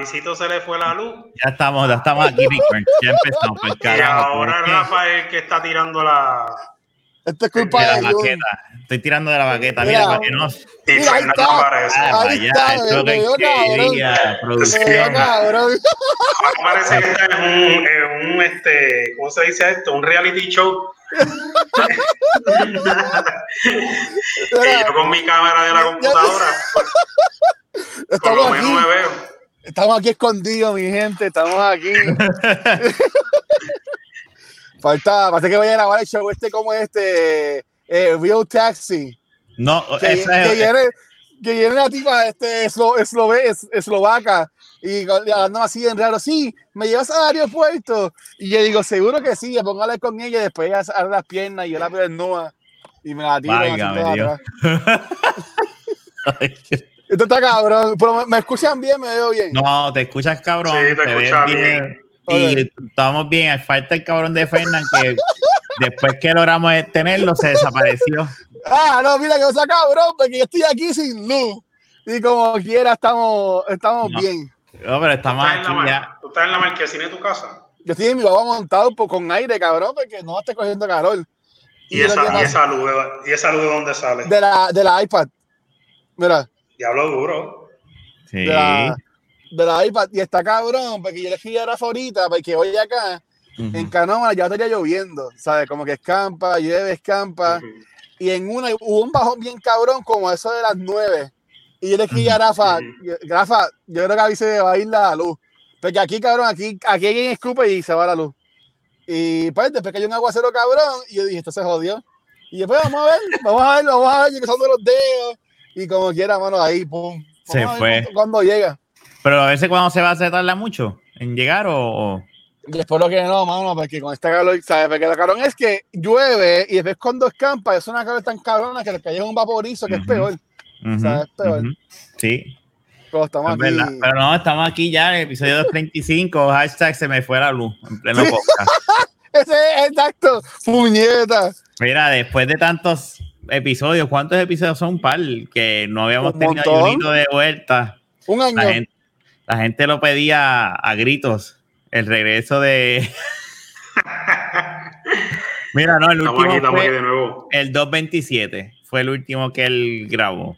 Visito se le fue la luz. Ya estamos, ya estamos aquí. Ya empezamos. Pues, Y carajo, ahora ¿por qué? Rafa es el que está tirando la. Esto es culpa De la de baqueta. Estoy tirando de la baqueta. Mira, para que no. Y Mira, ahí está. Ah, Ahí está, esto que quería, Me producción. Parece que está en un, en un, este, ¿cómo se dice esto? Un reality show. y yo con mi cámara de la computadora, por lo menos aquí. me veo. Estamos aquí escondidos, mi gente. Estamos aquí. Falta, parece que vaya a grabar el show este como este, eh, Real Taxi. No, Que, esa que viene, que viene una tipa este, eslo- eslove- es- eslovaca y hablando así en raro. Sí, me llevas al aeropuerto. Y yo digo, seguro que sí. Póngale con ella y después ella abre las piernas y yo la veo desnuda y me la tiro. así Válgame toda Dios. Esto está cabrón. Pero me, me escuchan bien, me veo bien. No, te escuchas cabrón. Sí, te escuchas bien. Y estamos bien. Falta el cabrón de Fernan que después que logramos tenerlo se desapareció. Ah, no, mira que cosa cabrón, porque yo estoy aquí sin luz. Y como quiera estamos, estamos No. bien. No, pero estamos ¿Estás en, la aquí ya. mar- ¿Tú estás en la marquesina de tu casa? Yo estoy en mi baba montado por- con aire, cabrón, porque no esté cogiendo calor. ¿Y, esa, y, esa luz, ¿Y esa luz de dónde sale? De la, de la iPad. Mira, Diablo duro. Sí. de la, de la iPad. Y está cabrón, porque yo le escribí a Rafa ahorita, porque hoy acá, Ujú. en Canoma, ya estaría lloviendo, ¿sabes? Como que escampa, llueve, escampa. Ujú. Y en una hubo un bajón bien cabrón, como eso de las nueve. Y yo le escribí a Rafa. Rafa, yo creo que a mí se me va a ir la luz. Porque aquí, cabrón, aquí, aquí alguien escupe y se va la luz. Y pues después que hay un aguacero cabrón, y yo dije, esto se jodió. Y después vamos a ver, vamos a ver, vamos a ver, empezando los dedos. Y como quiera, mano, ahí, pum. Se fue. Cuando, llega. Pero a veces cuando se va se tarda mucho en llegar o. o- Y espero que no, mano, porque con este calor, ¿sabes? Porque el cabrón es que llueve y después cuando escampa, es una calor tan cabrona que le cae un vaporizo que es peor. Es peor. Sí, Pero estamos es verdad. aquí. Pero no, estamos aquí ya en el episodio 235. Hashtag se me fue la luz en pleno podcast. Ese es exacto, puñeta. Mira, después de tantos episodios, ¿cuántos episodios son? Par que no habíamos Un tenido ayunito de vuelta. Un año. La gente, la gente lo pedía a gritos. El regreso de. Mira, no, el Estamos aquí, último aquí fue de nuevo. el 227. Fue el último que él grabó.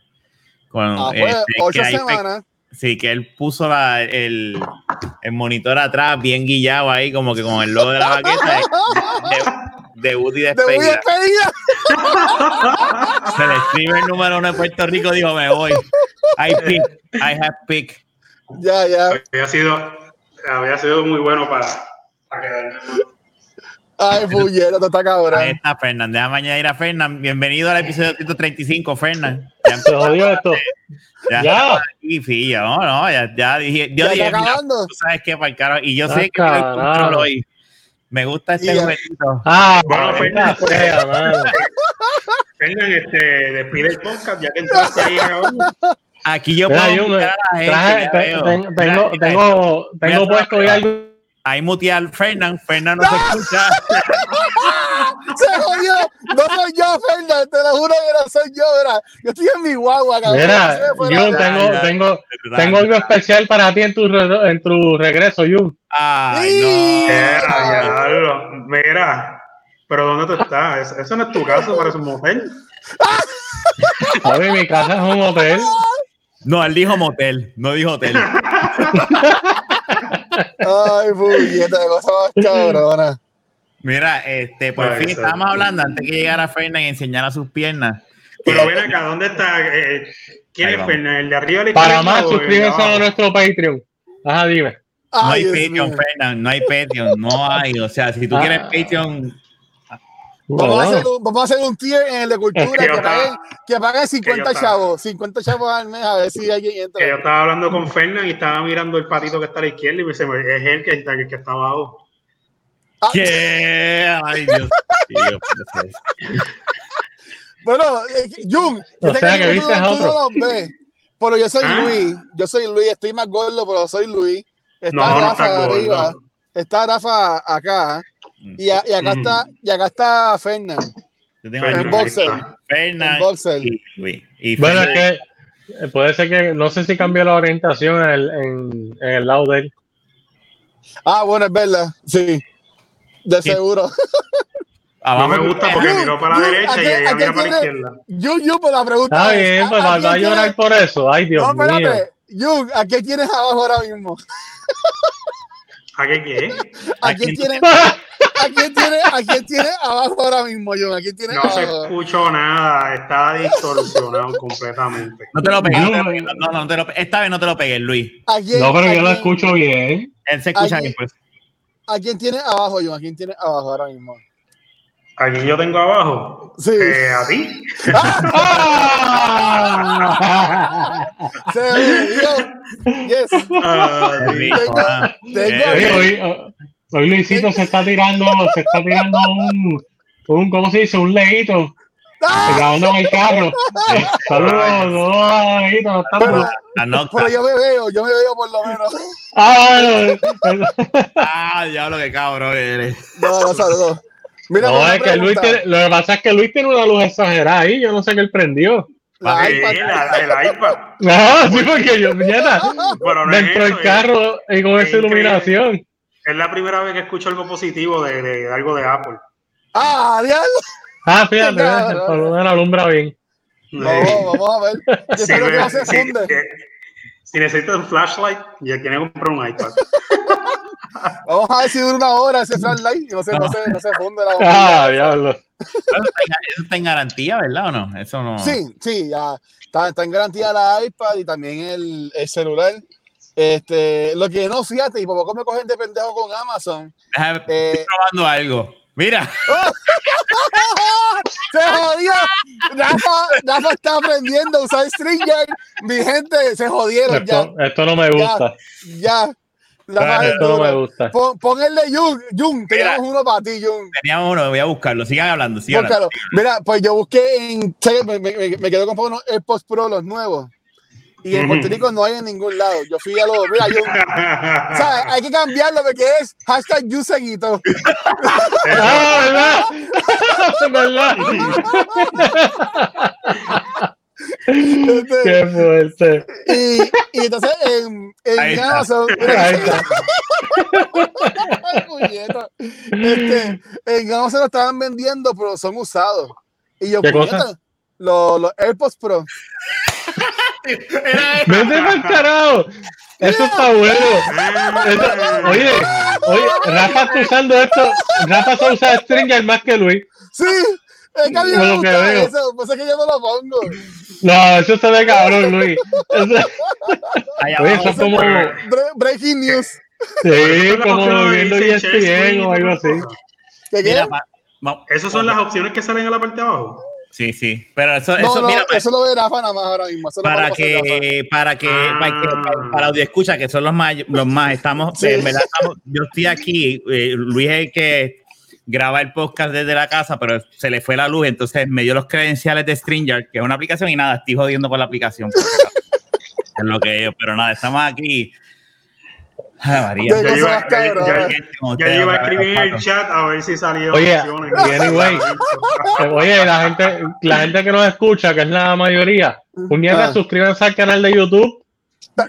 Con, Ah, pues, este, ocho semanas. Sí, que él puso la- el, el monitor atrás bien guillado ahí, como que con el logo de la baqueta debut y Te voy a despedida. Se le escribe el número uno de Puerto Rico, dijo, me voy. I pick, I have pick. Ya, ya. Había sido, había sido muy bueno para, para quedarme. Ay, puñeta, esto está Ahí cabrón. está Fernán, déjame añadir a Fernán. Bienvenido al episodio 135, Fernán. Ya jodió esto. ya, Ya. filla, no, no, ya, ya dije, yo Ya dije, está mira, acabando. tú sabes qué, para el y yo Ah, sé que carajo. control hoy. Me gusta este jueguito. Ah, Bueno, Fernan, pues, fea, mano. Fernan, este, despide el podcast, ya que entraste ahí ahora. Aquí yo puedo yo mutear a la gente, Traje- te- ten- tengo, mira, tengo, tengo puesto hoy algo. Ahí muteé al Fernán, Fernán no se escucha. No soy yo, Fernan. Te lo juro que no soy yo. Mira. Yo estoy en mi guagua, cabrón. Mira, Jun, tengo, tengo, tengo algo especial para ti en tu, re- en tu regreso, Jun. Ay, Sí. Mira. Mira, pero ¿dónde tú estás? Eso, no es tu caso, parece un mujer. A ver, mi casa es un hotel. no. No, él dijo motel, no dijo hotel. Ay, puñeta, de cosa más cabrona. Mira, este, por fin estábamos hablando antes que llegara Fernán y enseñara sus piernas. Pero ven acá, ¿dónde está? Eh, ¿Quién Ahí es. Fernan? ¿El de arriba a la Para más, de abajo? a nuestro Patreon. Ajá, dime. No Ay, hay Patreon, mío. Fernán, no hay Patreon, no hay. O sea, si tú Ah. quieres Patreon, Vamos, a hacer un, vamos a hacer un tier en el de cultura que que, yo estaba- paguen, que paguen 50 estaba- chavos. 50 chavos al mes a ver si alguien Que yo entra. estaba hablando con Fernan y estaba mirando el patito que está a la izquierda y me dice, es él que está, que está abajo. ¿Qué? Ay, Dios mío. Bueno, eh, Jun, yo O sea, que tú no- viste a tú no otro. los ves, pero yo soy ¿Ah? Luis. Yo soy Luis, estoy más gordo, pero soy Luis. Está No, no Rafa está gordo. arriba. Está Rafa acá. Y, a- y acá Mm. está, y acá está Fernan, Yo tengo boxer. está. Fernan boxer. y, Luis. y Bueno, es que Eh, Puede ser que, no sé si cambió la orientación en el, en, en el lado de él. Ah, bueno, es verdad. Sí. De Sí. seguro. No Abajo, me gusta porque miró para la derecha y aquí- ella mira para la izquierda. Yu, Yu, pues la pregunta Está es, bien, pues ¿a- va, a llorar tienes- por eso. Ay, Dios No, mío. espérate. Yu, ¿a quién tienes abajo ahora mismo? ¿A qué qué? ¿A ¿A quién tienes ¿A quién tiene, a quién tiene abajo ahora mismo, Yu? ¿A quién tiene No se escuchó nada, está distorsionado completamente. no te lo pegues. Yo- no te lo pegues, No, no, no te lo esta vez no te lo pegues, Luis. ¿A quién, No, pero yo lo escucho bien. Él se escucha bien, pues. ¿A quién tiene abajo, Yu? ¿A quién tiene abajo ahora mismo? Aquí yo tengo abajo. Sí. Eh, a ti. ¡Ah! Se dio. Yes. Ah, ah. Tengo- Eh, hoy, oh, hoy Luisito se está tirando, se está tirando un, un ¿cómo se dice? Un leíto. ¡Ah! Grabando en el carro. Saludos, leíto. Pero, pero yo me veo, yo me veo por lo menos. Ah, bueno. Ah, diablo, qué cabrón eres. No, no saludos. Mira, No, es que Luis tiene, lo que pasa es que Luis tiene una luz exagerada ahí. Yo no sé qué él prendió. La iPad. la- el iPad. Ah, sí, porque yo, Bueno, no es dentro del es- carro y con es esa iluminación. Es la primera vez que escucho algo positivo de, de- de algo de Apple. Ah, diablo. Ah, fíjate, por lo menos alumbra bien. No, vamos a ver. Yo Sí, espero que no se funde. si necesitas un flashlight, ya que comprar un iPad. Vamos a ver si dura una hora ese flashlight y no se, no. se, no se funde la Ah, bombilla. diablo. Eso está en- Eso está en garantía, ¿verdad o no? Eso no. Sí, sí, ya. Está, está en garantía la iPad y también el, el celular. Este, lo que no, fíjate, y por poco me cogen de pendejo con Amazon. Déjame- Eh, Estoy probando algo. Mira, ¡Se jodió! Rafa, Rafa está aprendiendo a usar Stringer. Mi gente, se jodieron ya. Esto, esto no me gusta. Ya. Rafa es Esto no me gusta. Pon, pon el de Jun. Jun, Mira. tenemos uno para ti, Jun. teníamos uno, voy a buscarlo. Sigan hablando, sigan Búscalo. hablando. Mira, pues yo busqué en. ¿sabes? Me, me, me- me quedo con unos AirPods Pro, los nuevos. Y en. Puerto Rico no hay en ningún lado. Yo fui a los. Mira, Jun. O sea, hay que cambiarlo porque es hashtag Jun seguito. Ah, ¿verdad? ¿Verdad? Este, Qué fuerte. y, y entonces en, en. Amazon. Este, en Amazon lo estaban vendiendo, pero son usados. Y yo, ¿Qué cosa? los, los AirPods Pro. Era Vete pa'l carajo. Eso está bueno. Eso- oye, oye, Rafa está usando esto. Rafa se usa Stringer más que Luis. Sí, es que a mí me lo que gusta veo. eso, pues es que yo no lo pongo. No, eso se ve cabrón, Luis. Eso- oye, es como. Bre- breaking news. Sí, como viendo share ESPN o algo así. ¿Qué, qué? Mira, pa- va- Esas son las opciones que salen en la parte de abajo. Sí, sí. Pero eso, No, eso no, mira, eso lo ve Rafa nada más ahora mismo. Eso para que, para que, Ah. para que, para audio escucha, que son los más, los más, estamos, Sí. en verdad, estamos- yo estoy aquí, eh, Luis es el que graba el podcast desde la casa, pero se le fue la luz, entonces me dio los credenciales de Stringer, que es una aplicación, y nada, estoy jodiendo con la aplicación. es lo que es, pero nada, estamos aquí. Ay, María. Ya iba- ya- ya- Ya a escribir en el chat a ver si salía Oye, anyway, Oye, la gente, la gente que nos escucha, que es la mayoría, puñeta, Ah. suscríbanse al canal de YouTube.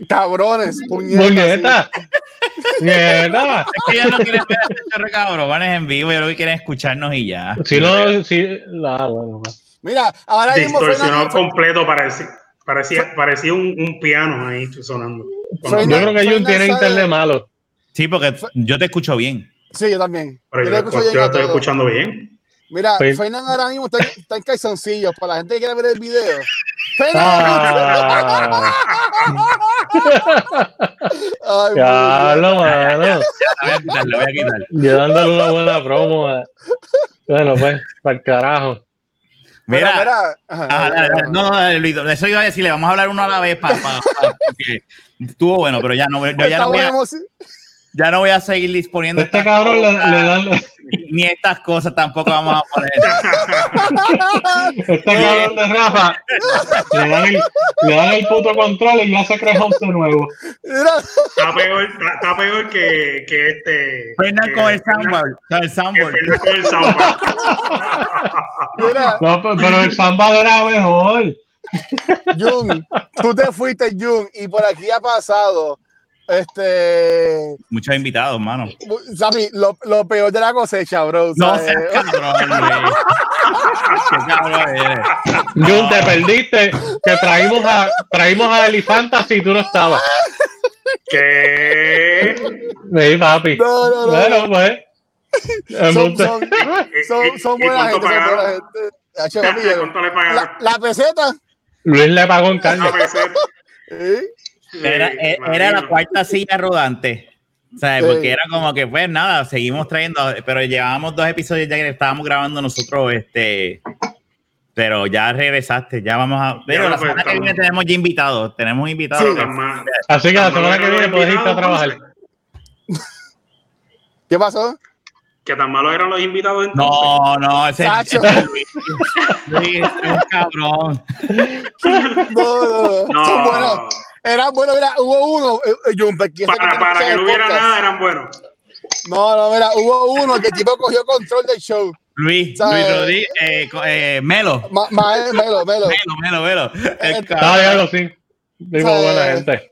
Cabrones, puñetas. Puñeta. Puñeta. Es que ellos no quieren ver a este de cabrones en vivo, yo lo que quieren es escucharnos y ya. Si no, si. Ah, bueno, sí. Mira, ahora mismo Distorsionado Fernan- completo, parecía, parecía, parecía un, un piano ahí sonando. Fernan- Yo creo que Jun tiene internet malo. Sí, porque yo te escucho bien. Sí, yo también. Pero Yo yo, lo escucho yo bien a estoy todo. escuchando bien. Mira, Sí. Fernan ahora mismo está, está en calzoncillos. Para la gente que quiere ver el video. Ah, Ay, ya lo mano. La voy a quitar, la voy a quitar. Yo dándole una buena promo. a- Bueno, pues, para el carajo. Mira. Ajá, no, no, Luis, eso iba a decirle, vamos a hablar uno a la vez para, porque estuvo bueno, pero ya no, yo ya no, voy a, Estamos emoci- ya no voy a seguir disponiendo Este estas cabrón le, cosas, le dan. ni estas cosas tampoco vamos a poner. Este cabrón de Rafa le dan, el, le dan el puto control y ya se host de nuevo. Está peor, está, está peor que, que este. Fernan con el con el con el. No, pe- pero el samba era mejor. Jun, tú te fuiste, Jun, y por aquí ha pasado. Este, Muchos invitados, mano. Sammy, lo, lo peor de la cosecha, bro. No seas cabrón, Luis. Qué cabrón eres. Jun, te perdiste que traímos a, traímos a Elifanta si tú no estabas. ¿Qué? Sí, papi. No, no, no. Bueno, pues. Son, son, son, son ¿Y buena gente, son buena gente. ¿Cuánto le pagaron? la, la peseta. Luis le pagó en carne. Una peseta. ¿eh? Era, e- era la cuarta silla rodante. ¿Sabes? Sí. Porque era como que, pues nada, seguimos trayendo, pero llevábamos dos episodios ya que estábamos grabando nosotros, este. Pero ya regresaste, ya vamos a. Pero Ya, la pues, semana que viene tenemos ya invitados, tenemos invitados. Sí. Así que la semana que viene puedes irte a trabajar. ¿Qué pasó? Que tan malos eran los invitados entonces. No, no, ese Luis. Luis es un cabrón. No, no, no. Son buenos. No. Era bueno, mira, hubo uno, eh, eh, que ese Para, que para que el no hubiera podcast. nada, eran buenos. No, no, mira, hubo uno que el tipo cogió control del show. Luis, ¿Sabes? Luis Rodríguez, eh, eh, Melo. Ma, ma, melo, melo. Melo, Melo, Melo. Eh, ya sí. Digo, buena gente.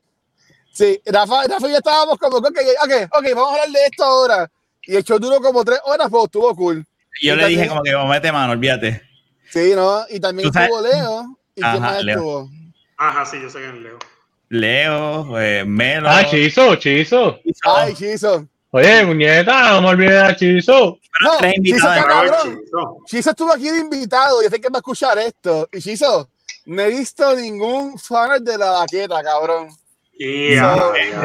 Sí, Rafa, Rafa y yo estábamos como, ok, ok, ok, vamos a hablar de esto ahora. Y el show duró como tres horas, pero estuvo cool. Yo Y le dije como que vamos, mete mano, olvídate. Sí, ¿no? Y también estuvo Leo. ¿Y Ajá, quién más Leo. estuvo? Ajá, sí, yo sé que es Leo. Leo, eh, Melo. Ah, Chizo, Chizo. Ay, Chizo. Oye, muñeca, no me olvides de Chizo. No, Chizo cabrón. Chizo estuvo aquí de invitado y sé que va a escuchar esto. Y Chizo, no he visto ningún fan de la baqueta, cabrón. Y So, ah, Eh, no,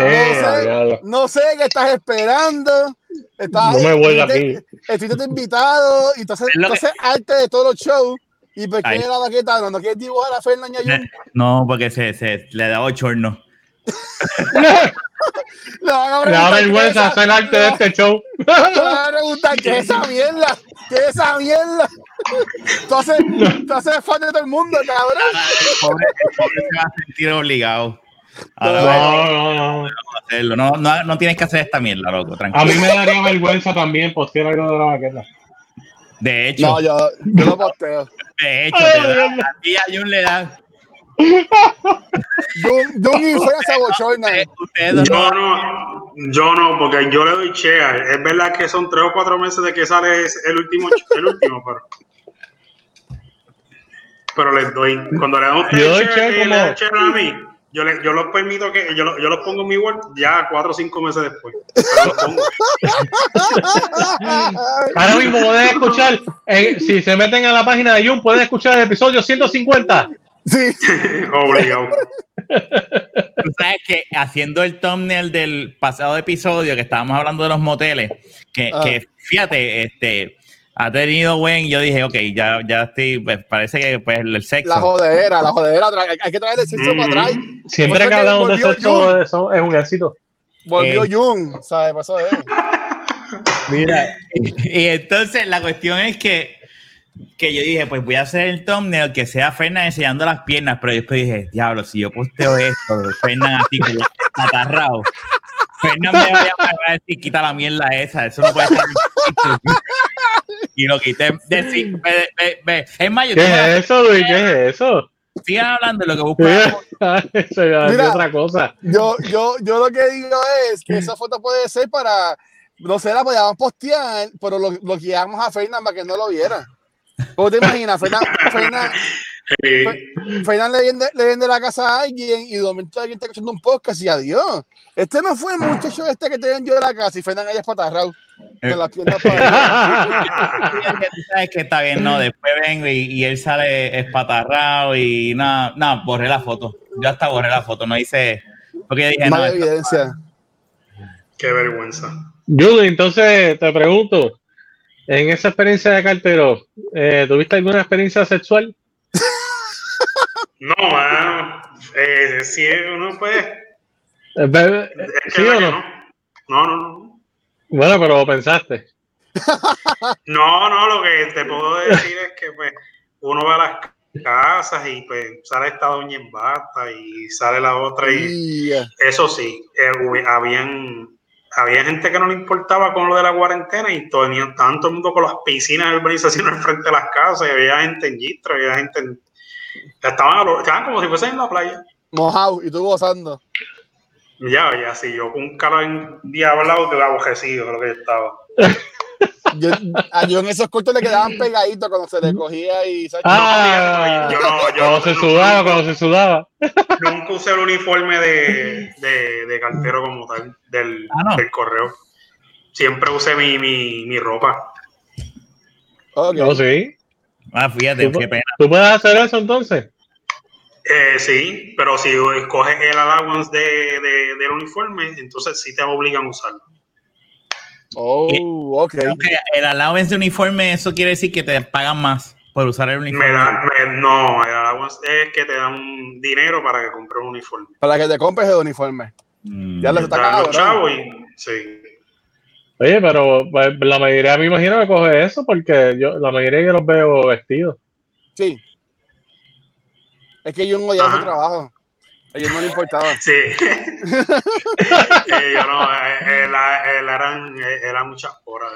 sé, diablo. no sé qué estás esperando. Estás, No me vuelvo estuviste- aquí. Estuviste invitado y entonces, entonces arte de todos los shows. ¿Y por qué Ay. la baqueta? ¿No, no quieres dibujar a Fernández Ayun? No, porque se, se le da ochorno. Le a da vergüenza hacer arte de este show. Le van a preguntar qué es esa mierda. ¿Qué es esa mierda? Entonces, entonces fan de todo el mundo, cabrón. El pobre, el pobre se va a sentir obligado. No. No, no, no. a. No, no, no tienes que hacer esta mierda, loco, A tranquilo. mí me daría vergüenza también postear algo de la baqueta. De hecho, No, yo, yo lo posteo. de hecho, Ay, te a ti a Jun le da. Jun y fue a esa bochorna. Yo no- no, yo no, porque yo le doy share. Es verdad que son tres o cuatro meses de que sale el último, el último, pero. Pero les doy. Cuando le damos y como- dan a mí, yo, le, yo los permito que. Yo, lo- yo los pongo en mi word ya cuatro o cinco meses después. Ahora mismo pueden escuchar, eh, si se meten a la página de Jun, pueden escuchar el episodio 150. Sí, Obligado. Tú sabes que haciendo el thumbnail del pasado episodio que estábamos hablando de los moteles, que, Ah. que fíjate, este ha tenido buen, yo dije, ok, ya, ya estoy, pues, parece que pues el sexo. la jodera, la jodera. tra- Hay, hay que traer el sexo Mm. para atrás. Siempre Pues que hablamos de sexo, eso es un éxito. Volvió Eh. Jun, ¿sabes? Pasó de Mira, y, y entonces la cuestión es que, que yo dije, pues voy a hacer el thumbnail que sea Fernan enseñando las piernas, pero después dije, diablo, si yo posteo esto, Fernan así atarrado, Fernan me vaya a decir, quita la mierda esa, eso no puede ser. Y lo quité. Decir, ve- ve- ve. Es más, yo ¿Qué es eso, Luis? ¿Qué es eso? sigan hablando de lo que es Mira. otra cosa. Yo, yo, yo lo que digo es que esa foto puede ser para, no sé, la podíamos postear, pero lo, lo guiamos a Fernan para que no lo viera. ¿Cómo te imaginas? Fernan, Fernan, Sí. Fernan le, vende, le vende la casa a alguien y de momento alguien está escuchando un podcast y adiós. Este no fue el muchacho este que te vendió la casa y Fernan ahí es patarrao. Con las piernas para sabes que está bien, no, después vengo y, y él sale espatarrado y nada, nada, borré la foto. Yo hasta borré la foto, no hice, porque yo dije, no, esto- evidencia. Qué vergüenza. Judy, entonces te pregunto, en esa experiencia de cartero, eh, ¿tuviste alguna experiencia sexual? No, mano. Eh, si uno puede. Eh, be- Es que ¿Sí o no. No, no, no. Bueno, pero lo pensaste. No, no, lo que te puedo decir es que pues uno va a las casas y pues sale esta doña en bata y sale la otra y eso sí, eh, habían había gente que no le importaba con lo de la cuarentena y tenían tanto el mundo con las piscinas de urbanización al frente de las casas y había gente en Gistra, había gente en, Estaban, estaban como si fuesen en la playa. Mojado y tú gozando. Ya, ya, sí, yo con un calor endiablado que abojecido, lo que yo estaba. Yo, a yo en esos cortos le quedaban pegaditos cuando se le cogía y ¿sabes? Ah, Yo no, yo cuando se sudaba, cuando se sudaba. Nunca usé el uniforme de, de, de cartero como tal, del, Ah, no. del correo. Siempre usé mi, mi, mi ropa. Ok. No, sí. Ah, fíjate, ¿Tú, qué pena. ¿Tú puedes hacer eso entonces? Eh, sí, pero si escoges el allowance de, de- del uniforme, entonces sí te obligan a usarlo. Oh, ok. El allowance de uniforme, eso quiere decir que te pagan más por usar el uniforme. Me da, me- no, el allowance es que te dan dinero para que compres un uniforme. Para que te compres el uniforme. Mm. Ya lo está chavos y sí. Oye, pero pues, la mayoría me imagino que coge eso porque yo la mayoría yo los veo vestidos. Sí. Es que yo no odiaba Ajá. su trabajo. A ellos no le importaba. Sí. Eh, yo no, eh, él, él eran, eh, eran muchas horas.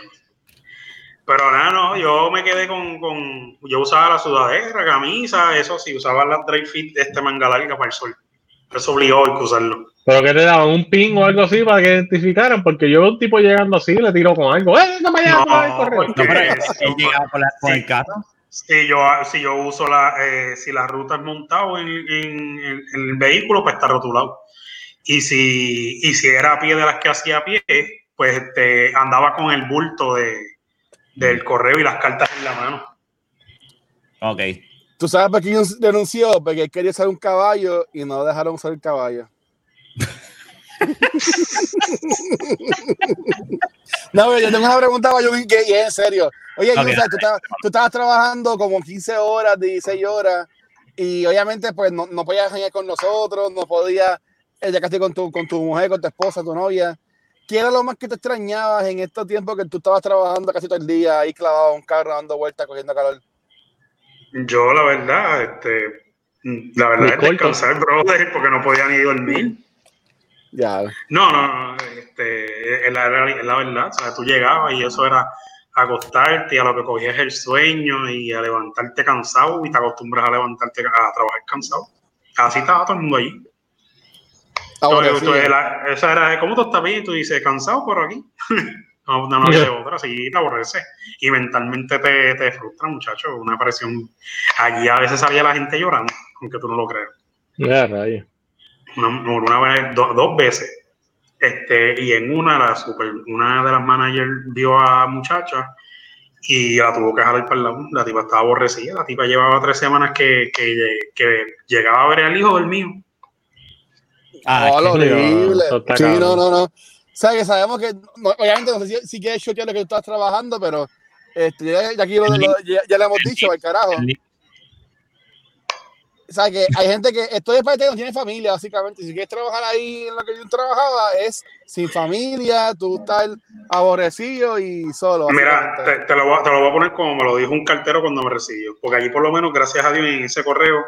Pero nada, no, yo me quedé con, con, yo usaba la sudadera, camisa, eso sí, usaba las dry fit de este manga larga para el sol. Eso obligó a usarlo. Pero que te daban un pin o algo así para que identificaran, porque yo veo un tipo llegando así le tiro con algo. ¡Eh, no me No, llama! correo! No, pero Si yo, si yo uso la, eh, si la ruta es montado en, en- el vehículo, pues está rotulado. Y si, y si era a pie de las que hacía a pie, pues este, andaba con el bulto de, del correo y las cartas en la mano. Ok. ¿Tú sabes por qué yo denunció? Porque él quería usar un caballo y no dejaron usar el caballo. no, pero yo tengo una pregunta para yo y es en serio. Oye, Ok. Yusa, tú, estabas, tú estabas trabajando como 15 horas, 16 horas, y obviamente pues no, no podías venir con nosotros, no podías, eh, ya casi con tu, con tu mujer, con tu esposa, tu novia. ¿Qué era lo más que te extrañabas en estos tiempos que tú estabas trabajando casi todo el día ahí clavado en un carro, dando vueltas, cogiendo calor? Yo, la verdad, este, la verdad es descansar, brother, porque no podía ni dormir. Ya. No, no, no, este, es la, es la verdad, o sea, tú llegabas y eso era acostarte y a lo que cogías el sueño y a levantarte cansado y te acostumbras a levantarte a trabajar cansado. Así estaba todo el mundo allí. Ahora Entonces, sí. tú- la- esa era, ¿cómo tú estás bien? Y tú dices, cansado por aquí. no, una noche de otra, sí, te aborrece. Y mentalmente te, te frustra, muchacho. Una presión. Allí a veces salía la gente llorando, aunque tú no lo creas. Ya, rayos. Una, una vez, do- dos veces. Este, y en una, la super, una de las managers vio a muchacha y la tuvo que jalar para el lado. La tipa estaba aborrecida. La tipa llevaba tres semanas que, que, que llegaba a ver al hijo del mío. Ah, Oh, lo sí, no, horrible. Sí, no, no, no. O sea, que sabemos que, no, obviamente, no sé si, si quieres chotear lo que tú estás trabajando, pero este, ya, ya aquí lo- lo- ya, ya le hemos dicho, al carajo. O sea, que hay gente que esto es parte que no tiene familia, básicamente. Si quieres trabajar ahí en lo que yo trabajaba, es sin familia, tú estás aborrecido y solo. Mira, te, lo voy, a- te lo voy a poner como me lo dijo un cartero cuando me recibió. Porque allí, por lo menos, gracias a Dios, en ese correo,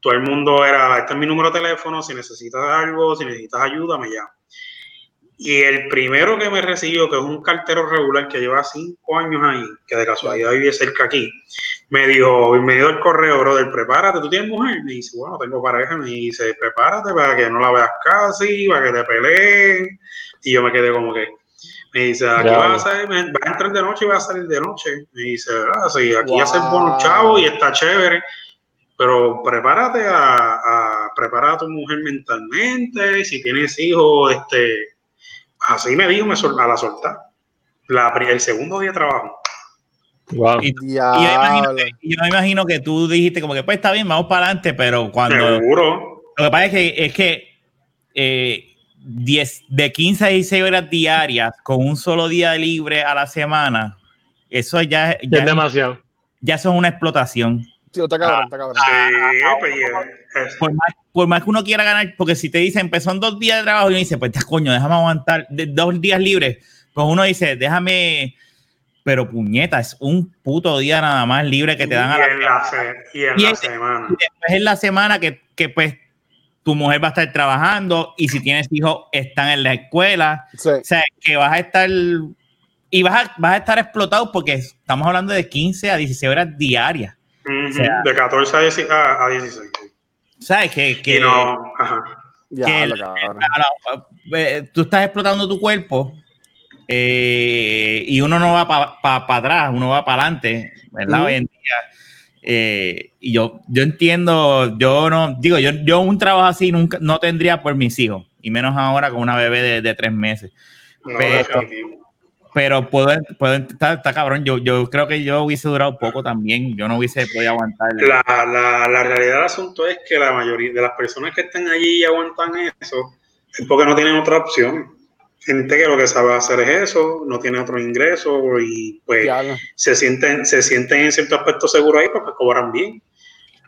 todo el mundo era: este es mi número de teléfono, si necesitas algo, si necesitas ayuda, me llama. Y el primero que me recibió, que es un cartero regular que lleva cinco años ahí, que de casualidad vive cerca aquí, me dijo, me dio el correo, brother, prepárate, ¿tú tienes mujer? Me dice, bueno, tengo pareja, me dice, prepárate para que no la veas casi, para que te peleen. Y yo me quedé como que, me dice, aquí vas a, salir, vas a entrar de noche y vas a salir de noche. Me dice, ah, sí, aquí Wow. haces buenos chavos y está chévere, pero prepárate a, a preparar a tu mujer mentalmente, si tienes hijos, este, así me dijo, me sol- a la soltar. La, el segundo día de trabajo. Wow. Y, y yo, imagino que, yo me imagino que tú dijiste como que pues está bien, vamos para adelante, pero cuando... Seguro. Lo que pasa es que, es que eh, 10, de 15 a 16 horas diarias con un solo día libre a la semana, eso ya, Ya ya, es demasiado. ya eso es una explotación. Sí, está cabrón, está cabrón. Sí, pues, y es- Por más, por más que uno quiera ganar, porque si te dicen, pues son dos días de trabajo, y uno dice, pues ya, coño, déjame aguantar de- dos días libres. Pues uno dice, déjame, pero puñeta, es un puto día nada más libre que te dan a la en la, se- y en Y la semana. Y después en la semana que, que, pues tu mujer va a estar trabajando y si tienes hijos están en la escuela, Sí. o sea, que vas a estar y vas a, vas a estar explotado porque estamos hablando de 15 a 16 horas diarias. Sea- de 14 a 16. a- a 16. ¿Sabes? Que, que, no, ajá. Que el- eh, tú estás explotando tu cuerpo eh, y uno no va para atrás, uno va para adelante, ¿verdad? Ujú. Hoy en día. Eh, y yo, yo entiendo, yo no, digo, yo, yo un trabajo así nunca no tendría por mis hijos, y menos ahora con una bebé de, de tres meses. No, Pero- definitivo. Pero puedo, puedo está, está cabrón. Yo, yo creo que yo hubiese durado poco también. Yo no hubiese podido aguantar. La, la, la realidad del asunto es que la mayoría de las personas que están allí y aguantan eso es porque no tienen otra opción. Gente que lo que sabe hacer es eso, no tiene otro ingreso y pues se sienten, se sienten en cierto aspecto seguros ahí porque cobran bien,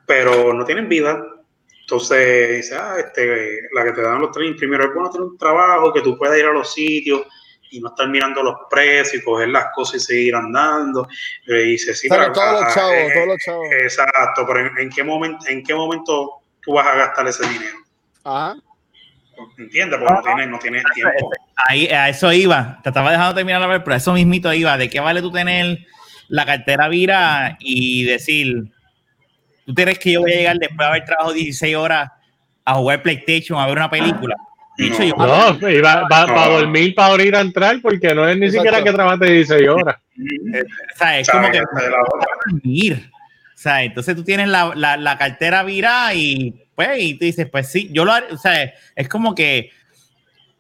pero no tienen vida. Entonces, dice, ah, este, la que te dan los trenes, primero es bueno tener un trabajo, que tú puedas ir a los sitios y no estar mirando los precios y coger las cosas y seguir andando. Y dice, sí, pero, todos los ah, chavos, eh, todos los chavos. Exacto, pero ¿en, en qué momento, ¿en qué momento tú vas a gastar ese dinero? Ajá. ¿Entiendes? Porque no tienes, no tienes tiempo. Ahí, a eso iba. Te estaba dejando terminar la vez, pero a eso mismito iba. ¿De qué vale tú tener la cartera vira y decir, tú crees que yo voy a llegar después de haber trabajado 16 horas a jugar PlayStation, a ver una película? Dicho, No. No, y va, va- No. para dormir, para ahorita a entrar, porque no es ni Exacto. siquiera que trabajaste 16 horas. o sea, es como que dormir. O sea, entonces tú tienes la, la, la cartera virada y pues, y tú dices, pues sí, yo lo haré. O sea, es como que.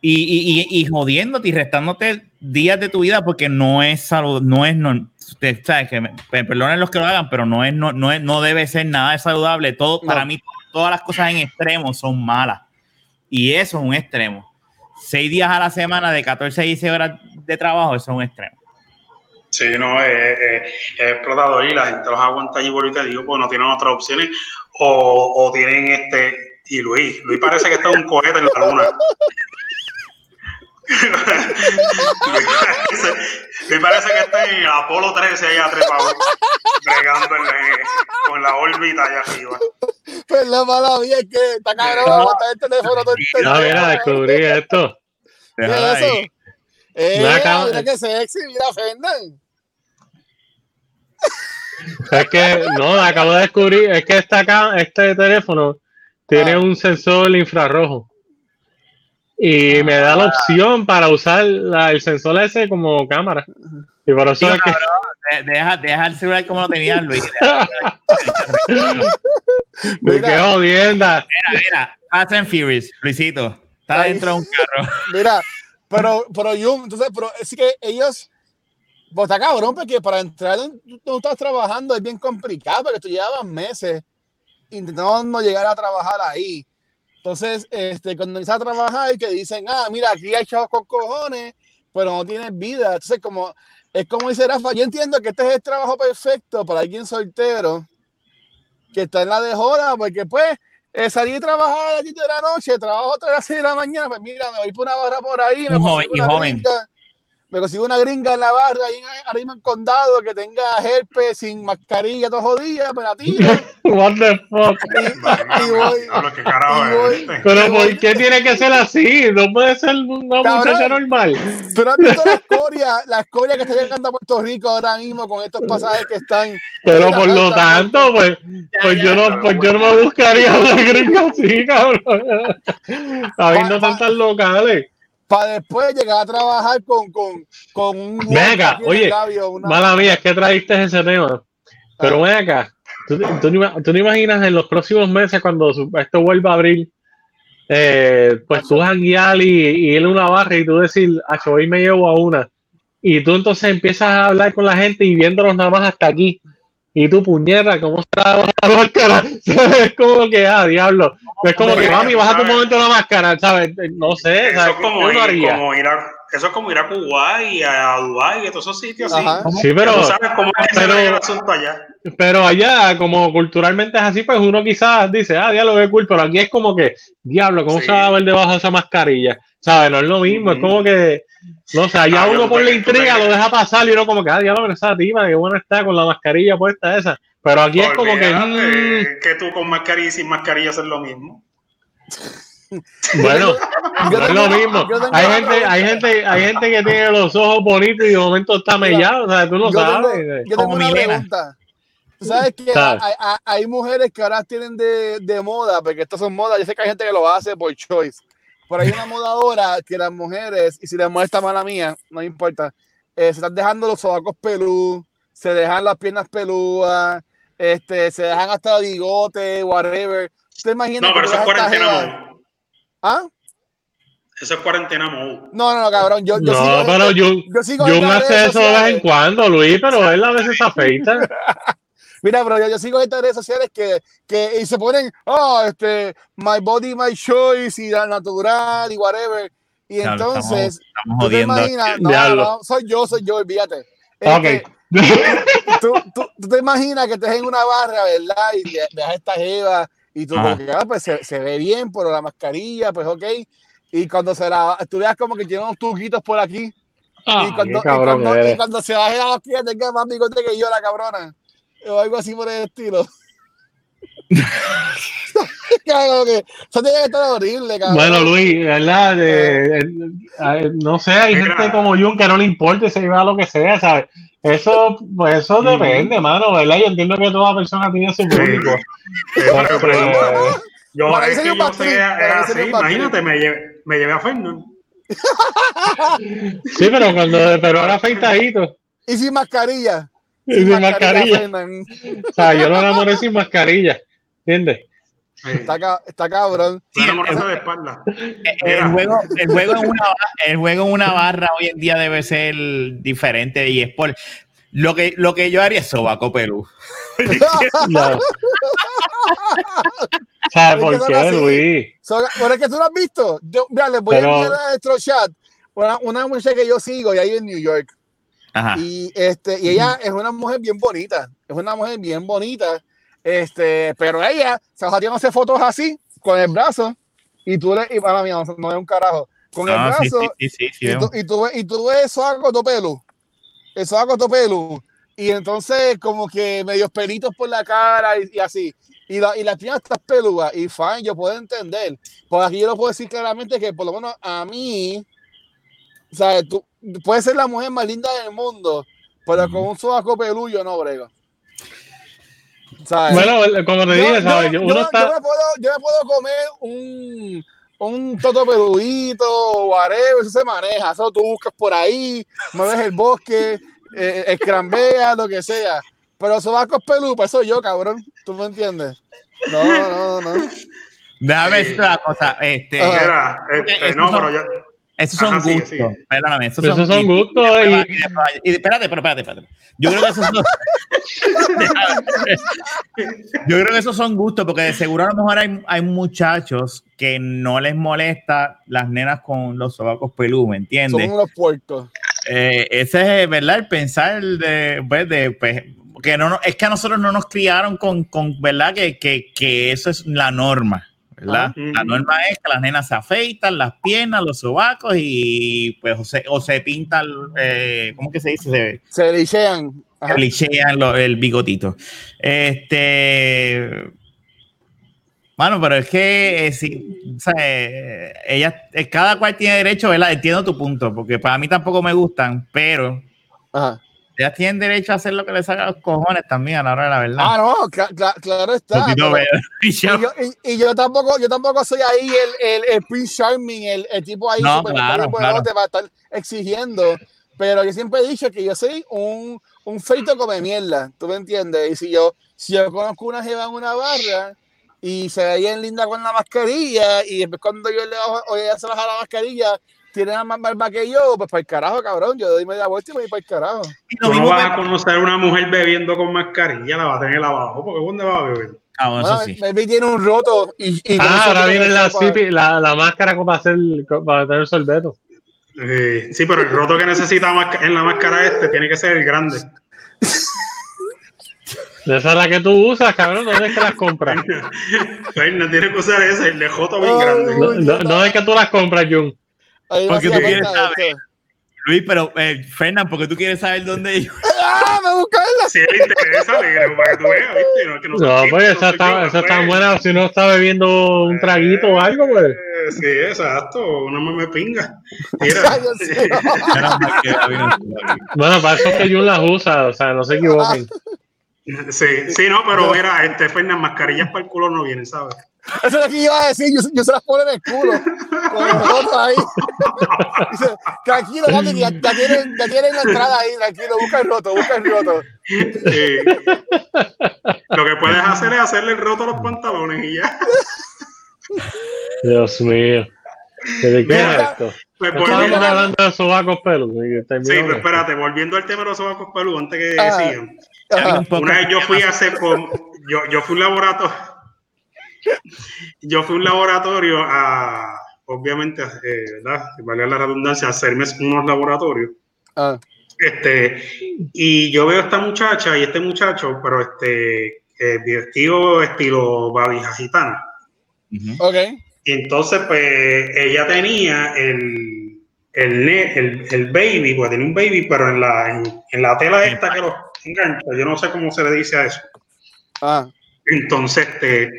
Y, y, y, y jodiéndote y restándote días de tu vida porque no es salud, no es. No, usted sabe que me, me perdonen los que lo hagan, pero no es, no, no es, no debe ser nada de saludable. Todo, No. para mí, todas las cosas en extremo son malas. Y eso es un extremo. Seis días a la semana de 14 a 16 horas de trabajo, eso es un extremo. Sí, no, es, es- es explotador y la gente los aguanta allí por te digo, pues no tienen otras opciones o, o tienen este. Y Luis, Luis parece que está en un cohete en la luna. Luis, parece, que está en Apolo 13 allá trepado, bregando en la- con la órbita allá arriba. Pues la mala mía es que está cabrón aguantar el teléfono todo el No, mira, descubrí esto. ¿Qué es Déjala eso? Eh, No acabo- mira que sexy, mira Fernan. Es que, no, acabo de descubrir, es que esta acá, este teléfono tiene Ah. un sensor infrarrojo. Y me da la opción para usar la- el sensor ese como cámara. Y por eso Tío, es que. De- Deja, deja el celular como lo tenía Luis. ¡Qué Mira. jodienda! Mira, mira, Fast and Furious, Luisito, está Ahí. dentro de un carro. Mira, pero, pero yo, entonces, pero es que ellos, pues está cabrón, porque para entrar donde tú tú estás trabajando es bien complicado, porque tú llevabas meses intentando no llegar a trabajar ahí. Entonces, este, cuando empiezas a trabajar y que dicen, ah, mira, aquí hay chavos con cojones, pero no tienes vida. Entonces, como, es como dice Rafa, yo entiendo que este es el trabajo perfecto para alguien soltero que está en la de joda, porque pues eh, salí a trabajar a las 10 de la noche, trabajo hasta las 6 de la mañana, pues mira, me voy por una barra por ahí, me Un joven, y joven. Me consigo una gringa en la barra, ahí en, arriba en condado, que tenga herpes, sin mascarilla, todo jodida, me la tiro, What the fuck? y voy, Diablo, ¿Qué carajo y voy. es este? Pero ¿por qué tiene que ser así? No puede ser una Cabrón. muchacha normal. Tú no has visto la escoria, la escoria que está llegando a Puerto Rico ahora mismo con estos pasajes que están. Pero por lo tanto, pues, pues yo no, pues yo no me buscaría una gringa así, cabrón. Habiendo tantas locales. Para después llegar a trabajar con, con, con un. Acá, oye, labio, una- Mala mía, es que trajiste ese tema. Pero ven acá, ¿tú, tú, tú no imaginas en los próximos meses cuando esto vuelva a abrir, eh, pues tú janguear y, y ir a una barra y tú decir, ah, hoy me llevo a una. Y tú entonces empiezas a hablar con la gente y viéndolos nada más hasta aquí. Y tú, puñeta, ¿cómo está la máscara? Es como que, ah, diablo. Es como que, mami, baja tu momento la máscara, ¿sabes? No sé, Eso ¿sabes? es ¿Qué como ir, como ir a, eso es como ir a Kuwait y a Dubái y a todos esos sitios así. Sí, pero, Tú sabes cómo es pero- el asunto allá. Pero allá, como culturalmente es así, pues uno quizás dice, ah, diablo, qué cool, pero aquí es como que, diablo, ¿cómo Sí. se va a ver debajo de esa mascarilla? ¿Sabes? No es lo mismo, es Ujú. como que, no sé, allá Ah, yo uno por la intriga lo deja pasar y uno como que, ah, diablo, pero esa tipa, qué buena está con la mascarilla puesta esa. Pero aquí es como que, mm, Olvídate que tú con mascarilla y sin mascarilla haces lo mismo. mm, bueno, Yo no es tengo- lo mismo. yo tengo Hay una gente, hay pregunta. gente, hay gente que tiene los ojos bonitos y de momento está mellado, o sea, tú no yo tengo, sabes. yo Como tengo una Milena. pregunta. Tú sabes que ¿Sabes? hay, hay- hay mujeres que ahora tienen de, de moda, porque estas son modas. Yo sé que hay gente que lo hace por choice. Pero hay una moda ahora que las mujeres, y si les molesta mala mía, no importa, eh, se están dejando los sobacos peludos, se dejan las piernas peludas, este, se dejan hasta bigote, whatever. ¿Usted imagina No, pero eso es cuarentena. ¿Ah? Eso es cuarentena mode. No, no, no, cabrón. Yo, yo No, sigo pero Jun, yo sigo gente en hace eso de vez en cuando, Luis, pero él a veces se afeita. Mira, pero yo, yo sigo estas redes sociales que, que y se ponen, oh, este, my body, my choice, y la natural, y whatever. Y Diablo, entonces, Estamos tú te imaginas, no, no, soy yo, soy yo, olvídate. Ok. Este, tú, tú, tú te imaginas que estés en una barra, ¿verdad? Y dejas esta jeva, y tú, como que, ah, pues se, se ve bien, pero la mascarilla, pues ok. Y cuando se la, tú veas como que tiene unos tuquitos por aquí, Ah, y, cuando, cabrón y, cuando, y cuando se baje la mascarilla tenga más bigote que yo, la cabrona. O algo así por el estilo. Cabrón, que eso tiene que estar horrible, cabrón. Bueno, Luis, ¿verdad? De- no sé, hay Mira. gente como Jun que no le importa y se lleva lo que sea, ¿sabes? Eso, pues eso depende, mano, ¿verdad? Yo entiendo que toda persona tiene su Sí. público. Pero Este, yo, Para es que yo era así, imagínate, me llevé, me llevé a Fernando. sí, pero cuando, pero ahora afeitadito. Y sin mascarilla. Y sin mascarilla. Fernan. O sea, yo lo enamoré sin mascarilla. ¿Entiendes? Está, ca- está cabrón. Sí, enamorarse de espalda. El juego, el, juego en una, el juego en una barra hoy en día debe ser diferente y es por lo que, lo que yo haría es sobaco Perú. No. ¿Sabes Porque por qué. Luis? So, pero es que tú lo has visto. Yo, mira, les voy Pero- a enviar a nuestro chat una, una muchacha que yo sigo y ahí en New York. Ajá. Y, este, y ella es una mujer bien bonita. Es una mujer bien bonita. Este, pero ella se va hace fotos así, con el brazo. Y tú le. Y para mí, no, no es un carajo. Con el Ah, brazo. sí, sí, sí, y, tú, y, tú, ves- y tú ves eso todo pelo. Eso todo pelo. Y entonces, como que medios pelitos por la cara y, y así. Y, la, y las piernas están peludas. Y fine, yo puedo entender. Por aquí yo lo puedo decir claramente que, por lo menos a mí, ¿sabes? Tú puedes ser la mujer más linda del mundo, pero con un sobaco peludo yo no brego. ¿Sabes? Bueno, como te dije, ¿sabes? Yo- yo- Uno yo está. me puedo, yo me puedo comer un, un toto peludito, whatever, eso se maneja, eso tú buscas por ahí, mueves el bosque, eh, escrambeas, lo que sea. Pero sobacos peludos, pues soy yo, cabrón. ¿Tú me entiendes? No, no, no. Déjame decirte una cosa. Este. Era, este, Esos no, pero yo, esos son Ajá, gustos. sigue. Perdóname, esos son, son y- gustos y, y- y- espérate, pero espérate, espérate. Yo creo que esos son. Yo creo que esos son gustos, porque de seguro a lo mejor hay, hay muchachos que no les molesta las nenas con los sobacos peludos, ¿me Son entiendes? unos puercos. Eh, ese es, ¿verdad? El pensar de, pues, de, pues, que no, no- es que a nosotros no nos criaron con, con ¿verdad? Que, que, que eso es la norma, ¿verdad? Ah, la norma es que las nenas se afeitan las piernas, los sobacos y pues o se, o se pintan, eh, ¿cómo que se dice? Se, Se lichean. Ajá. clichean lo- el bigotito. Este. Bueno, pero es que eh, sí, o sea, eh, ella, eh, cada cual tiene derecho, ¿verdad? Entiendo tu punto, porque para mí tampoco me gustan, pero Ajá. Ellas tienen derecho a hacer lo que les salga a los cojones también a la hora de la verdad. Ah, no, cla- cla- claro está. Pero-. Y yo- Y y, yo tampoco, yo tampoco soy ahí el, el, el Prince Charming, el, el tipo ahí No, claro, bien claro. buenote para estar exigiendo. Pero yo siempre he dicho que yo soy un, un feito come mierda, ¿tú me entiendes? Y si yo, si yo conozco una jeva en una barra y se ve bien linda con la mascarilla y después cuando yo le bajo, o ella se baja la mascarilla, tiene la más barba que yo, pues para el carajo, cabrón, yo doy media vuelta y me voy para el carajo. tú no vas a conocer a una mujer bebiendo con mascarilla, la vas a tener abajo, porque ¿dónde va a beber? Ah, bueno, eso sí. maybe tiene un roto y, Ah, ahora viene la, la, la máscara para, hacer, para tener sorbeto. Eh, sí, pero el roto que necesita en la máscara este tiene que ser el grande. Esa es la que tú usas, cabrón. ¿Dónde es que las compras? no tiene que usar ese, el de Joto bien grande. No, no- no es que tú las compras, Jun. Ahí Porque tú quieres saber. Luis, pero eh, Fernán, porque tú quieres saber dónde ellos. ¡Ah, me busca la Si le interesa, para que tú veas, ¿viste? No, que no, No, pues esa no está, yo, esa está pues. buena si uno está bebiendo un traguito o algo, pues. Eh, Sí, exacto, no me, pinga. Mira, no. Bueno, para eso es que Jun las usa, o sea, no se equivoquen. Sí, sí, no, pero mira, este Fernández, mascarillas para el culo no vienen, ¿sabes? Eso es lo que iba a decir, yo, yo se las pongo en el culo. Con roto ahí. Dice, tranquilo, papi, ya, ya, tienen, ya tienen la entrada ahí, tranquilo, busca el roto, busca el roto. Sí. Lo que puedes hacer es hacerle el roto a los pantalones y ya. Dios mío. ¿De qué Mira, es esto? Pues volviendo, hablando de sobacos pelos. y sí, terminó pues espérate, volviendo al tema de los sobacos peludos, antes que Ah. sigan. Una vez yo fui a hacer, con- yo, yo fui un laboratorio, yo fui a un laboratorio a, obviamente, eh, ¿verdad? Vale la redundancia, a hacerme unos laboratorios. Ah, Este, y yo veo a esta muchacha y este muchacho, pero este, eh, vestido estilo babija gitana. Ujú. ok. Y entonces, pues, ella tenía el, el, el baby, pues tenía un baby, pero en la, en, en la tela esta que los engancha, yo no sé cómo se le dice a eso. Ah, Entonces, este,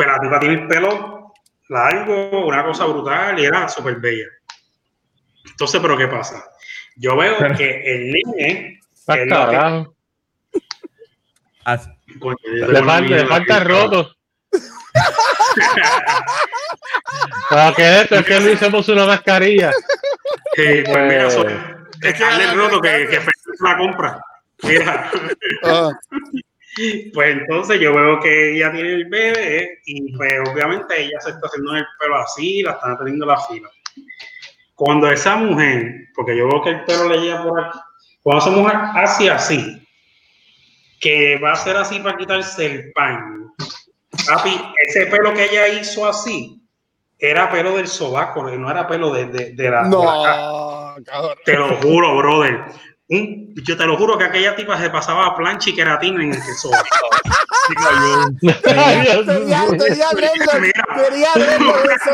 pues la tipa tiene el pelo largo, una cosa brutal, y era súper bella. Entonces, pero ¿qué pasa? Yo veo Pero- que el nene... Lo- carajo. Coño, Le falta, le roto. Ah, que esto es que se puso una mascarilla. Sí, pues mira, soy, Es que el roto que, que la compra. Mira, ah, pues entonces yo veo que ella tiene el bebé y pues obviamente ella se está haciendo el pelo así, la están teniendo la fila. Cuando esa mujer, porque yo veo que el pelo le llega por aquí, cuando esa mujer hace así, que va a ser así para quitarse el paño, papi, ese pelo que ella hizo así, era pelo del sobaco, no era pelo de, de, de la, de la no. Te lo juro, brother. Un- yo te lo juro que aquella tipa se pasaba a plancha y queratina en el Brendon en ese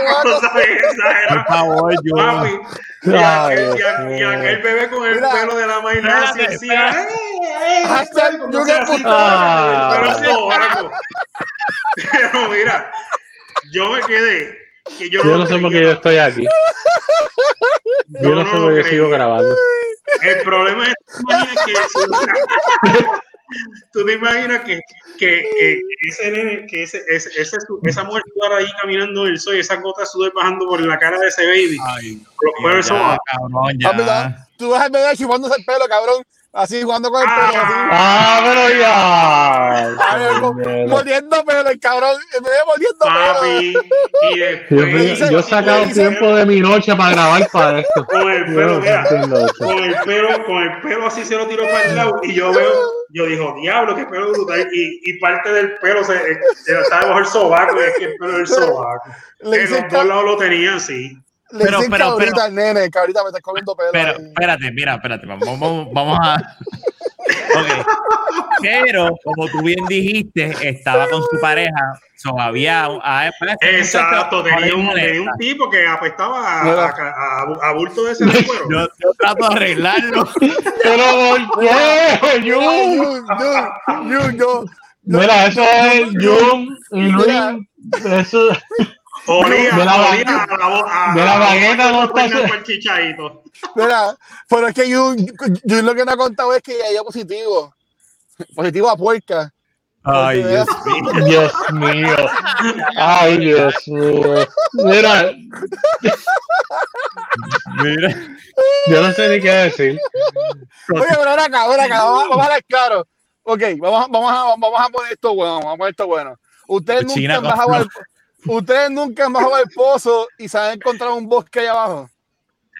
favor, yo. papi. Y Ay, aquel, y Dios aquel- y mío. aquel bebé con el Mira. pelo de la maina así, así, espérate. ¡ay, ay, Hashtag ay! como yo que. Ah. pero mira, yo me quedé. Que yo, Yo lo no sé por qué yo estoy aquí. Yo no sé lo por qué sigo grabando. El problema es tú te imaginas que tú te imaginas que, que, que ese nene, que ese, ese, ese- esa mujer ahí caminando en el sol y esas gotas de sudor bajando por la cara de ese baby. Ay, los ya, cabrón, ya. Tú vas al bebé chupándose el pelo, cabrón. Así, jugando con el pelo, así. Ah, pero ya. Mordiendo pelo, el cabrón. Bebé mordiendo pelo. Papi, y Dios después mío, yo he sacado dice- tiempo de mi noche para grabar para esto. con el pelo, no mira, con el pelo, con el pelo así se lo tiró para el lado y yo veo, yo digo, diablo, qué pelo brutal y, y parte del pelo se, eh, estaba bajo el sobaco es que el pelo del sobaco. Le En los dos lados lo tenían, sí. Le Pero, dicen pero, cabrita pero- al nene. Cabrita, me estás comiendo pelo. Pero, ahí. espérate, mira, espérate, vamos, vamos, vamos a. Ok. Pero, como tú bien dijiste, estaba con su pareja, so había. a- pues, Exacto, tenía un, molesta. tenía un tipo que apestaba a, Mira. a, a- a bulto de ese cuero. Yo, yo trato de arreglarlo. Pero ¿por qué? Ay, Jun? Jun, Jun, Jun, yo- Mira, eso es Jun y. Luis. Eso. Olía, de la olía a la a- de la bagueta no está. Mira, pero es que Jun, Jun lo que me ha contado es que ya dio positivo. Positivo a puerca. Ay, Dios mío. Dios mío. Ay, Dios mío. Mira, Mira. yo no sé ni qué decir. Oye, pero ahora acá, ahora acá, vamos, vamos a hablar claro. Ok, vamos, a- vamos, a, vamos a poner esto bueno, vamos a poner esto bueno. Ustedes nunca, han bajado al. Ustedes nunca han bajado al pozo y se han encontrado un bosque ahí abajo.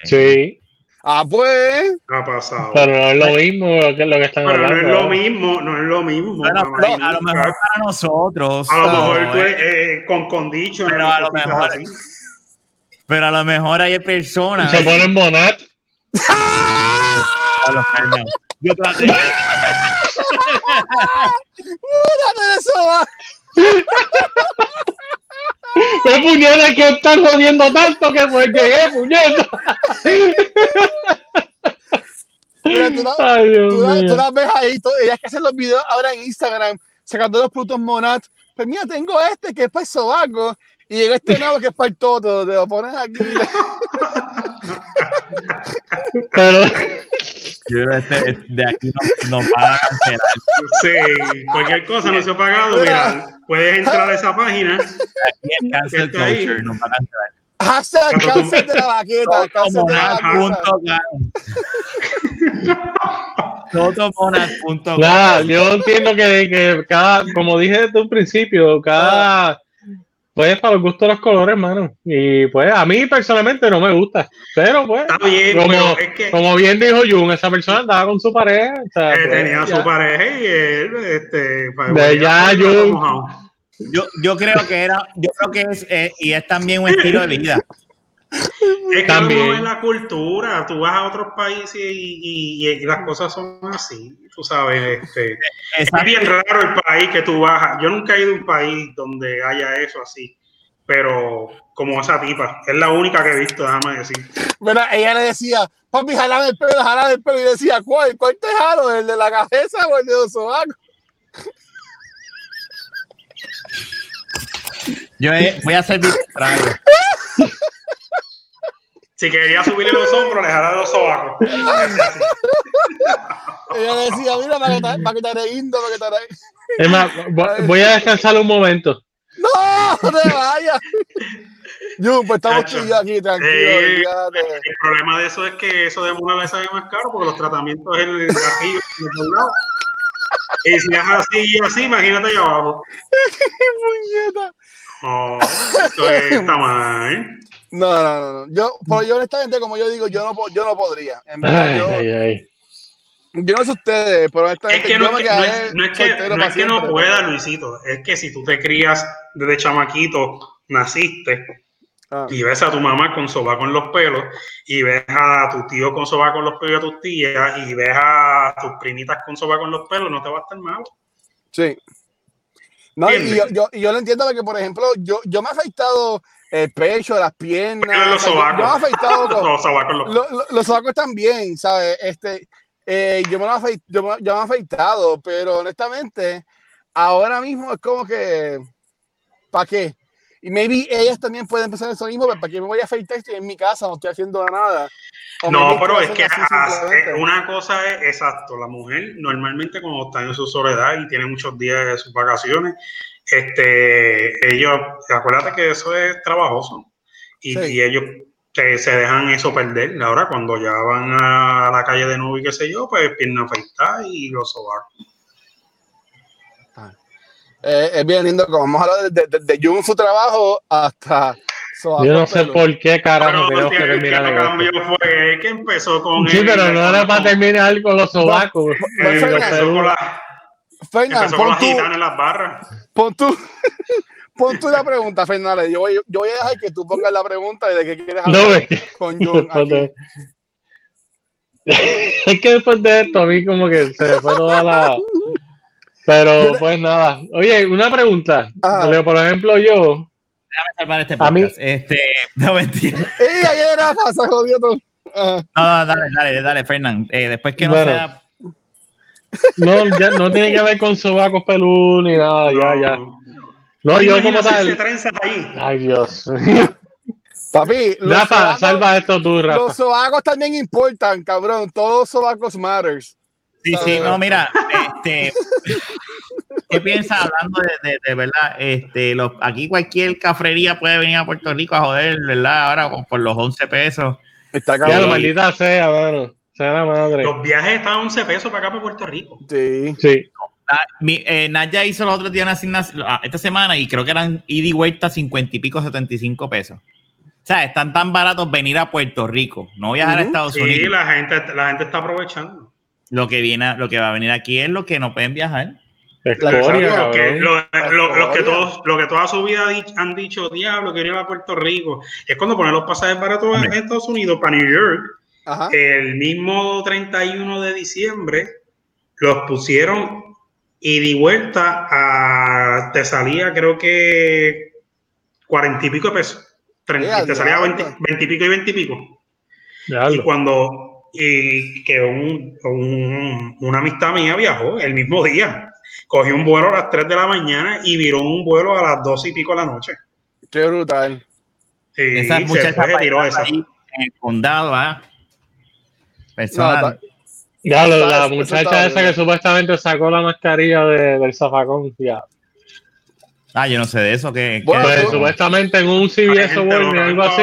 Sí, Ah, pues. Ha pasado. pero no es lo mismo que lo que están Pero no es hablando. lo mismo, no es lo mismo. No, no, a lo mejor para nosotros. A lo mejor tú, eh, eh, con condition. Pero a lo mejor- Pero a lo mejor hay personas. Se ponen monat. A los caños. Yo traté. Eso. ¡Qué puñeta que están jodiendo tanto que pues llegué, puñeta! Mira, tú, la- Ay, Dios tú la- tú ves ahí, tú- ellas que hacen los videos ahora en Instagram, sacando los productos Monat. Pues mira, tengo este que es para el sobaco y llega este nuevo que es para el toto. Te lo pones aquí. Pero, Yo creo que este- de aquí no, no va a cancelar. Sí, cualquier cosa no se ha pagado. Mira, puedes entrar a esa página. Aquí es cancel culture, no va a cancelar. Hashtag cáncer de la vaqueta. Totomonad.com. Nada, yo entiendo que, que cada, como dije desde un principio, cada pues para los gustos de los colores, hermano. Y pues a mí personalmente no me gusta. Pero pues, Está bien, como, pero es que como bien dijo Jun, esa persona andaba con su pareja. o sea, eh, pues, tenía ya. su pareja y él, este, pues, De ya, pues, yo-. Yo, yo creo que era, yo creo que es, eh, y es también un estilo de vida. Es que También. uno ve la cultura, tú vas a otros países y, y- y las cosas son así, tú sabes, este, es bien raro el país que tú vas a- Yo nunca he ido a un país donde haya eso así, pero como esa tipa, es la única que he visto, déjame decir. Mira, ella le decía, papi, jalame el pelo, jalame el pelo. Y decía, ¿cuál? ¿Cuál te jalo? ¿El de la cabeza o el de los sobacos? Yo eh, voy a hacer mi. Si quería subirle los hombros, le jala los sobacos. Ella decía, mira, para que te, para que te para que te haré... Es más, vo- voy a descansar un momento. ¡No! ¡No te vayas! Jun, pues estamos yo aquí, tranquilo. Eh. El problema de eso es que eso de una vez sale más caro porque los tratamientos en el aquí en todos lados. Y si es así y así, imagínate allá abajo. Puñeta. No, esto está mal. No, no, no, no. Yo, pero yo honestamente, como yo digo, yo no, yo no podría. En verdad, Ay, yo, ay, ay. yo no sé ustedes, pero Es honestamente que no, yo es me no, es, no es que, no es que no siempre. pueda, Luisito. Es que si tú te crías desde chamaquito, naciste Ah. y ves a tu mamá con soba con los pelos y ves a tu tío con soba con los pelos y a tus tías y ves a tus primitas con soba con los pelos, no te va a estar mal. Sí. No, y yo, yo, y yo lo entiendo porque, por ejemplo, yo, yo me he afeitado el pecho, las piernas. Pero los sobacos. yo, me he afeitado con, Los soba con los lo- lo- los sobacos también, ¿sabes? Este, eh, yo, me lo afeit- yo, me, yo me he afeitado, pero honestamente, ahora mismo es como que, ¿para qué? Y maybe ellas también pueden empezar eso mismo, pero ¿para qué me voy a afeitar? Estoy en mi casa, no estoy haciendo nada. O No, pero es que una cosa es exacto, la mujer normalmente cuando está en su soledad y tiene muchos días de sus vacaciones, este, ellos, acuérdate que eso es trabajoso y, Sí. y ellos te- se dejan eso perder. Ahora cuando ya van a la calle de nuevo y qué sé yo, pues pierna afeitada y los sobacos. Eh, es bien lindo, como vamos a hablar de, de, de Jun, su trabajo, hasta... Yo no sé por qué carajo tenemos que que terminar cambió fue el que empezó con Sí, el- pero no era para terminar con los sobacos. Fernan, pon tú, en las barras. pon tú, pon tú la pregunta, Fernández. Yo voy, yo voy a dejar que tú pongas la pregunta de qué quieres No, hablar es con aquí. de- es que después de esto a mí como que se me fue toda la... Pero pues nada. Oye, una pregunta. Leo, Por ejemplo, yo... Déjame salvar este A mí- podcast. Este, no, mentira. ¡Ey, ahí era pasa, jodido tú! Ajá. No, no, dale, dale, dale, Fernán. Eh, después que no Bueno. sea. No, ya no tiene que ver con sobacos pelú ni nada, ya, ya. No, yo como tal... ahí. Ay, Dios. Papi, los Rafa, sobacos, salva esto tú, Rafa. los sobacos también importan, cabrón. Todos sobacos matters. Sí, sí, no, mira, este. ¿Qué piensas hablando de, de, de verdad? Este, los, aquí cualquier cafrería puede venir a Puerto Rico a joder, ¿verdad? Ahora con, por los 11 pesos. Está Ya, lo cabrón. maldita sea, mano. Sea la madre. Los viajes están a 11 pesos para acá, para Puerto Rico. Sí. Sí. Ah, mi, eh, Naya hizo los otros días una asignación ah, esta semana y creo que eran ida y vuelta 50 y pico, 75 pesos. O sea, están tan baratos venir a Puerto Rico, no viajar a. Estados Sí, Unidos. la gente, la gente está aprovechando. Lo que viene, lo que va a venir aquí es lo que no pueden viajar. Escoria, Lo que, cabrón. lo, lo- los que Gloria. todos, lo que toda su vida han dicho, diablo, quería ir a Puerto Rico. Es cuando ponen los pasajes baratos en. Estados Unidos para New York. Ajá. El mismo 31 de diciembre los pusieron y de vuelta a, te salía creo que 40 y pico de pesos. Treinta- Eh, te salía diablo. 20, 20 y pico y 20 y pico. Y cuando y que un, un- una amistad mía viajó el mismo día, cogió un vuelo a las 3 de la mañana y viró un vuelo a las 2 y pico de la noche. Qué brutal. Y Esas se muchachas fue, tiró esa. ahí en el condado, ¿ah? Personal. Ya, la muchacha esa que supuestamente sacó la mascarilla de- del zafacón. Ya. Ah, yo no sé de eso. que Bueno, Pues, supuestamente en un CVS o Walmart, algo así,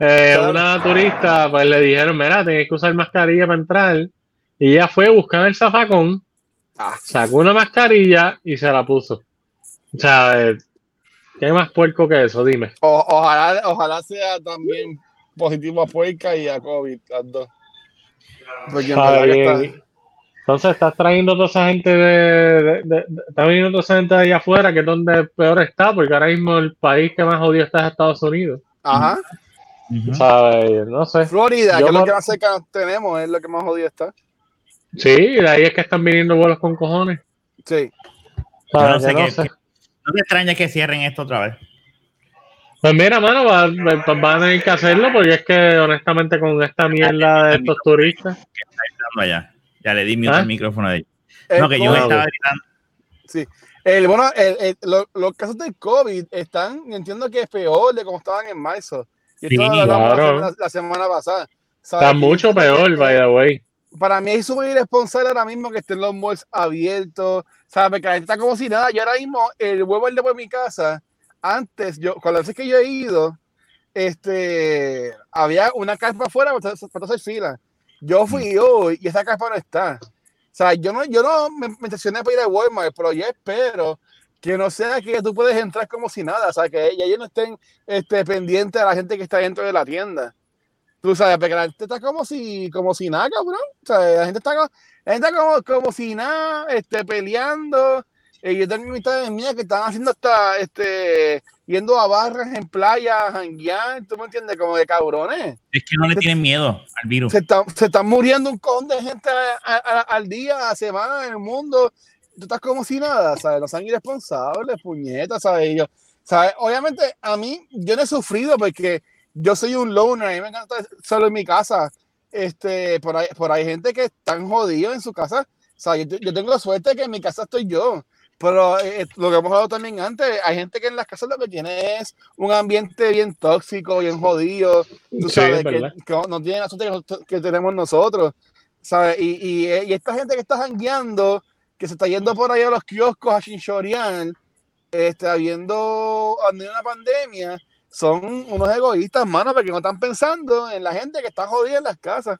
eh, una turista pues le dijeron, mira, tienes que usar mascarilla para entrar. Y ella fue a buscar el zafacón, Ah. sacó una mascarilla y se la puso. O sea, eh, ¿qué más puerco que eso? Dime. O- ojalá, ojalá sea también positivo a puerca y a COVID, las dos. Porque en verdad que Ay, está- Entonces estás trayendo toda esa gente de, de- de- de- está viniendo toda esa gente de allá afuera, que es donde peor está, porque ahora mismo el país que más odio está es Estados Unidos. Ajá. ¿Sabes? No sé. Florida, Yo que es lo que más cerca tenemos, es lo que más jodido está. Sí, de ahí es que están viniendo vuelos con cojones. Sí. ¿Sabes? no sé Que no qué- sé. qué- No te extraña que cierren esto otra vez. Pues mira, mano, va- va- pues van a tener que hacerlo porque es que honestamente con esta mierda de estos turistas. Allá. Ya le di mute ¿Ah? al micrófono de ellos. El No, que yo COVID- estaba gritando. el- bueno, el- el- lo- los casos del COVID están, entiendo que es peor de como estaban en marzo. Y Sí, la claro. semana- la, semana pasada. ¿sabes? Está mucho peor, by the way. Para mí es súper irresponsable ahora mismo que estén los malls abiertos, ¿sabes? Que la gente está como si nada. Yo ahora mismo, el huevo el de mi casa, antes, yo, con las veces que yo he ido, este, había una carpa afuera para hacer- para hacer fila. Yo fui hoy y esa carpa no está. O sea, yo no, yo no me, me intencioné para ir a Walmart, pero yo espero que no sea que tú puedes entrar como si nada, o sea, que ellos no estén este, pendientes a la gente que está dentro de la tienda. Tú sabes, porque la gente está como si, como si nada, cabrón. O sea, la gente está, co- la gente está como, como si nada, este, peleando. Eh, yo tengo amistades mías que están haciendo hasta, este, yendo a barras en playa, janguear, ¿tú me entiendes? Como de cabrones. Es que no le tienen miedo al virus. Se están, se están muriendo un con de gente a- a- a- al día, a semana en el mundo. Tú estás como si nada, ¿sabes? No sean irresponsables, puñetas, ¿sabes? Y yo, ¿sabes? Obviamente, a mí, yo no he sufrido porque yo soy un loner, a mí me encanta estar solo en mi casa. Este, por ahí, por ahí hay gente que están jodidos en su casa. O sea, yo, yo tengo la suerte de que en mi casa estoy yo. Pero eh, lo que hemos hablado también antes, hay gente que en las casas lo que tiene es un ambiente bien tóxico, bien jodido. Tú sabes, es que, que no tienen la suerte que, que tenemos nosotros. ¿sabes? Y, y, eh, y esta gente que está jangueando, que se está yendo por ahí a los kioscos a chinchorear, este, habiendo habiendo una pandemia, son unos egoístas, mano, porque no están pensando en la gente que está jodida en las casas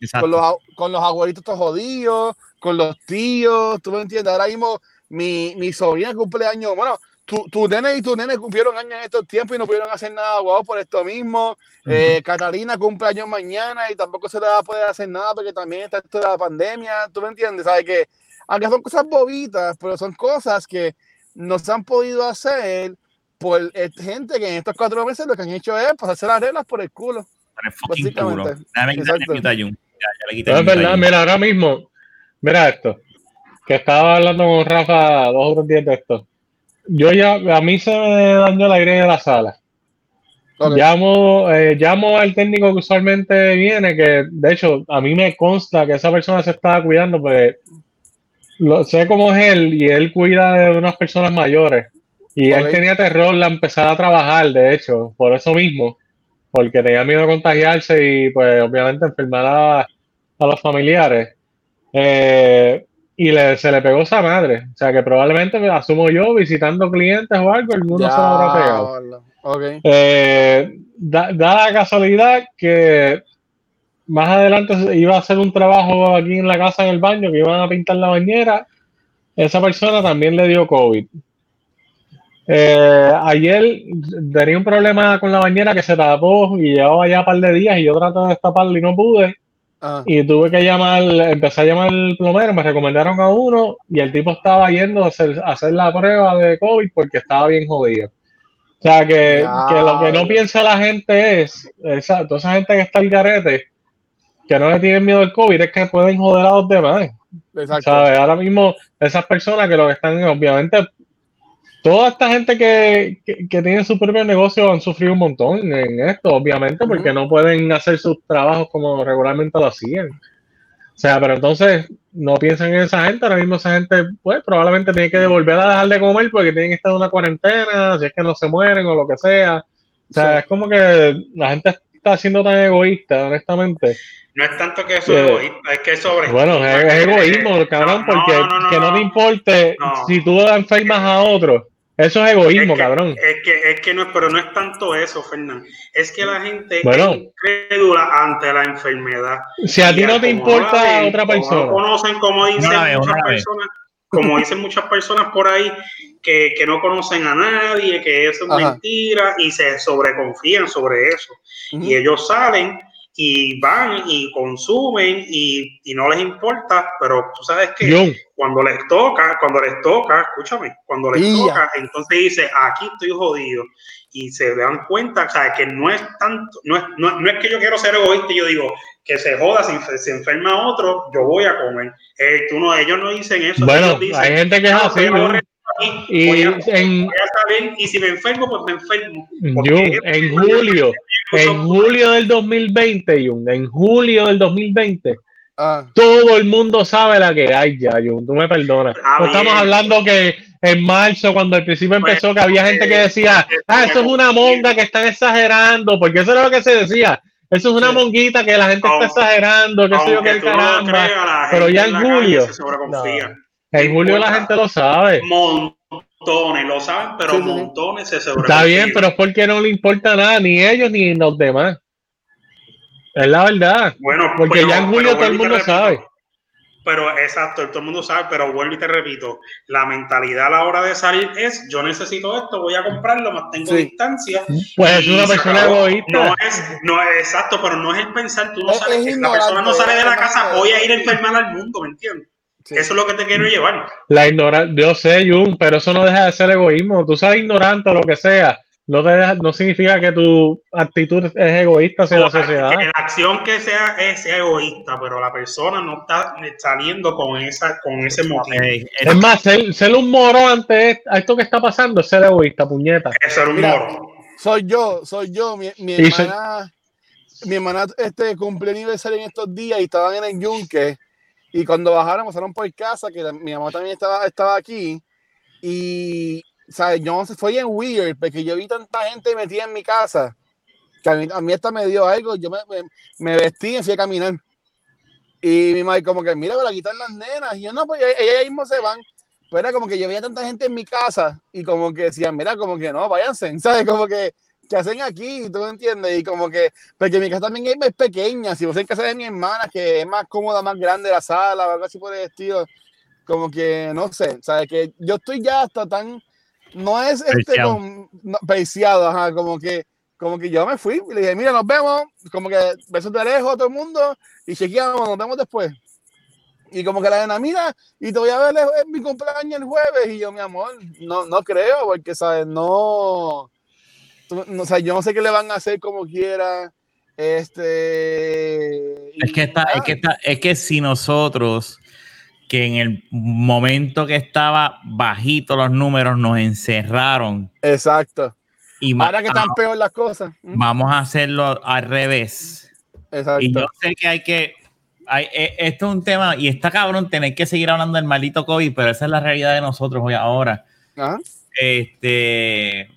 Exacto. con los, con los abuelitos todos jodidos, con los tíos, tú me entiendes. Ahora mismo mi, mi sobrina cumple años, bueno, tu, tu nene y tu nene cumplieron años en estos tiempos y no pudieron hacer nada guau por esto mismo. Eh, Catalina cumple años mañana y tampoco se le va a poder hacer nada porque también está esto de la pandemia, tú me entiendes, sabes que aunque son cosas bobitas, pero son cosas que no se han podido hacer por gente que en estos cuatro meses lo que han hecho es pasarse las reglas por el culo. Básicamente. Dame. Ya, ya le quité No, es verdad, mira, ahora mismo, mira esto, que estaba hablando con Rafa dos o tres días de esto. Yo ya, a mí se me dañó el aire de la sala. Llamo, eh, llamo al técnico que usualmente viene, que de hecho a mí me consta que esa persona se estaba cuidando, porque lo, sé cómo es él y él cuida de unas personas mayores. Y él tenía terror la empezar a trabajar, de hecho, por eso mismo, porque tenía miedo de contagiarse y pues obviamente enfermar a, a los familiares. Eh, y le, se le pegó esa madre. O sea que probablemente me asumo yo visitando clientes o algo, el mundo se lo habrá pegado. Diablo. Ok. Eh, da, da la casualidad que más adelante iba a hacer un trabajo aquí en la casa en el baño, que iban a pintar la bañera. Esa persona también le dio COVID. Eh, ayer tenía un problema con la bañera que se tapó y llevaba ya un par de días y yo traté de destaparla y no pude. Ah, Y tuve que llamar, empecé a llamar al plomero, me recomendaron a uno y el tipo estaba yendo a hacer, a hacer la prueba de COVID porque estaba bien jodido. O sea, que, que lo que no piensa la gente es, esa, toda esa gente que está al garete, que no le tienen miedo al COVID, es que pueden joder a los demás. exacto. ¿sabes? Ahora mismo, esas personas que lo que están, obviamente, toda esta gente que, que, que tiene su propio negocio han sufrido un montón en esto, obviamente, porque no pueden hacer sus trabajos como regularmente lo hacían. O sea, pero entonces no piensan en esa gente, ahora mismo esa gente, pues probablemente tiene que volver a dejar de comer porque tienen que estar en una cuarentena, si es que no se mueren o lo que sea. O sea, Sí. es como que la gente está siendo tan egoísta, honestamente. No es tanto que eso Eh, es egoísta, es que es sobre. Bueno, es, es egoísmo, cabrón, No, no, porque no, no, que no no. te importe No. si tú enfermas a otro. Eso es egoísmo, es que, cabrón. Es que, es que no es, pero no es tanto eso, Fernán. Es que la gente Bueno. es incrédula ante la enfermedad. Si a ti no te importa ven, otra no persona. conocen, como dicen muchas personas, como dicen muchas personas por ahí, que, que no conocen a nadie, que eso es Ajá. mentira, y se sobreconfían sobre eso. Ujú. Y ellos salen y van y consumen y, y no les importa, pero tú sabes que cuando les toca, cuando les toca, escúchame, cuando les toca, entonces dice, aquí estoy jodido. Y se dan cuenta, o sea, que no es tanto, no es, no, no es que yo quiero ser egoísta y yo digo, que se joda, si se, se enferma otro, yo voy a comer. Eh, tú no, ellos no dicen eso. Bueno, ellos dicen, hay gente que es "No, así, morir aquí, Y voy, a, en, voy a salir y si me enfermo, pues me enfermo. En julio, en julio del 2020, Jun, en julio del 2020, Ah, todo el mundo sabe la que hay ya, Jun, tú me perdonas. Ah, No estamos bien. hablando que en marzo, cuando al principio Pues, empezó, que había gente que decía, eh, ah, eso es una monga que están exagerando, porque eso era lo que se decía. Eso es una Sí. monguita que la gente está exagerando, que sé yo qué tú no lo caramba. creas, la pero ya en julio, se sobreconfía. En julio la gente lo sabe. montones, lo saben, pero Sí, sí, sí. montones se Está sobreconfían. bien, pero es porque no le importa nada, ni ellos ni los demás. Es la verdad. bueno, porque ya en julio todo el mundo repito, sabe. Pero exacto, todo el mundo sabe, pero vuelvo y te repito, la mentalidad a la hora de salir es yo necesito esto, voy a comprarlo, mantengo Sí. distancia. Pues es una persona acabó. egoísta. No es, no es exacto, pero no es el pensar, tú no Es- sabes, es la persona no sale de la casa, voy a ir a enfermar al mundo, ¿me entiendes? Sí. Eso es lo que te quiero llevar. La ignorancia, yo sé, Jun, pero eso no deja de ser egoísmo. Tú seas ignorante o lo que sea, no, te deja- no significa que tu actitud es egoísta hacia la sociedad. Que la acción que sea es sea egoísta, pero la persona no está saliendo con esa con ese motivo. Eh, Es más, ser, ser un moro ante esto que está pasando es ser egoísta, puñeta. Eso era un Mira, moro. soy yo, soy yo. Mi, mi Y soy- hermana, mi hermana este, cumplió aniversario en estos días y estaban en el yunque. Y cuando bajaron, pasaron por casa, que mi mamá también estaba, estaba aquí. Y, ¿sabes? Yo fue bien weird, porque yo vi tanta gente metida en mi casa, que a mí, a mí hasta me dio algo. Yo me, me, me vestí y fui a caminar. Y mi madre, como que, mira, aquí están las nenas. Y yo, no, pues ellas mismo se van. Pero era como que yo veía tanta gente en mi casa y como que decían, mira, como que no, váyanse, ¿sabes? Como que, ¿qué hacen aquí? ¿Tú me entiendes? Y como que, porque mi casa también es es pequeña, si vos en casa de mi hermana, que es más cómoda, más grande la sala, algo así por el estilo, como que, no sé, ¿sabes? Que yo estoy ya hasta tan, no es este, con, no, peiciado, ajá, como que, como que yo me fui y le dije, mira, nos vemos, como que besos de lejos a todo el mundo y chequeamos, nos vemos después. Y como que la nena, mira, y te voy a ver en mi cumpleaños el jueves. Y yo, mi amor, no, no creo, porque, ¿sabes? No, o sea, yo no sé qué le van a hacer como quiera. Este. Es que, está, es, que está, es que si nosotros, que en el momento que estaba bajito los números, nos encerraron Exacto. y Ahora que están peor las cosas. Vamos a hacerlo al revés. Exacto. Y yo sé que hay que. Hay, eh, esto es un tema, y está cabrón tener que seguir hablando del maldito COVID, pero esa es la realidad de nosotros hoy ahora. Ajá. Este.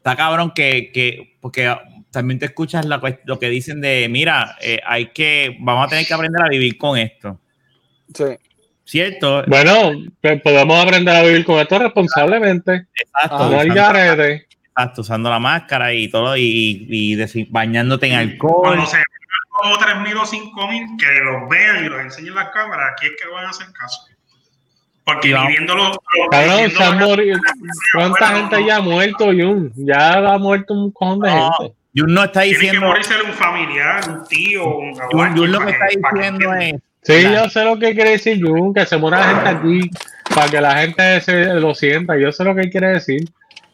Está cabrón que, que porque también te escuchas la lo que dicen de, mira, eh, hay que, vamos a tener que aprender a vivir con esto. Sí. ¿Cierto? Bueno, pues podemos aprender a vivir con esto responsablemente. Exacto. Ah, No hay usando, garete. exacto, usando la máscara y todo, y, y desi- bañándote en alcohol. Cuando se vean como 3.000 o 5.000, que los vean y los enseñen las cámaras, aquí es que van a hacer caso. Porque vamos- viviéndolo. Cabrón, viviendo se han morido. ¿Cuánta Bueno, gente no. ya ha muerto, Jun? Ya ha muerto un cojón de No, gente. Jun no está Tiene que diciendo. morirse un familiar, un tío, un Jun, Jun lo que está diciendo es. Sí, La- yo sé lo que quiere decir Jun, que se muera la gente aquí para que la gente se lo sienta. Yo sé lo que quiere decir.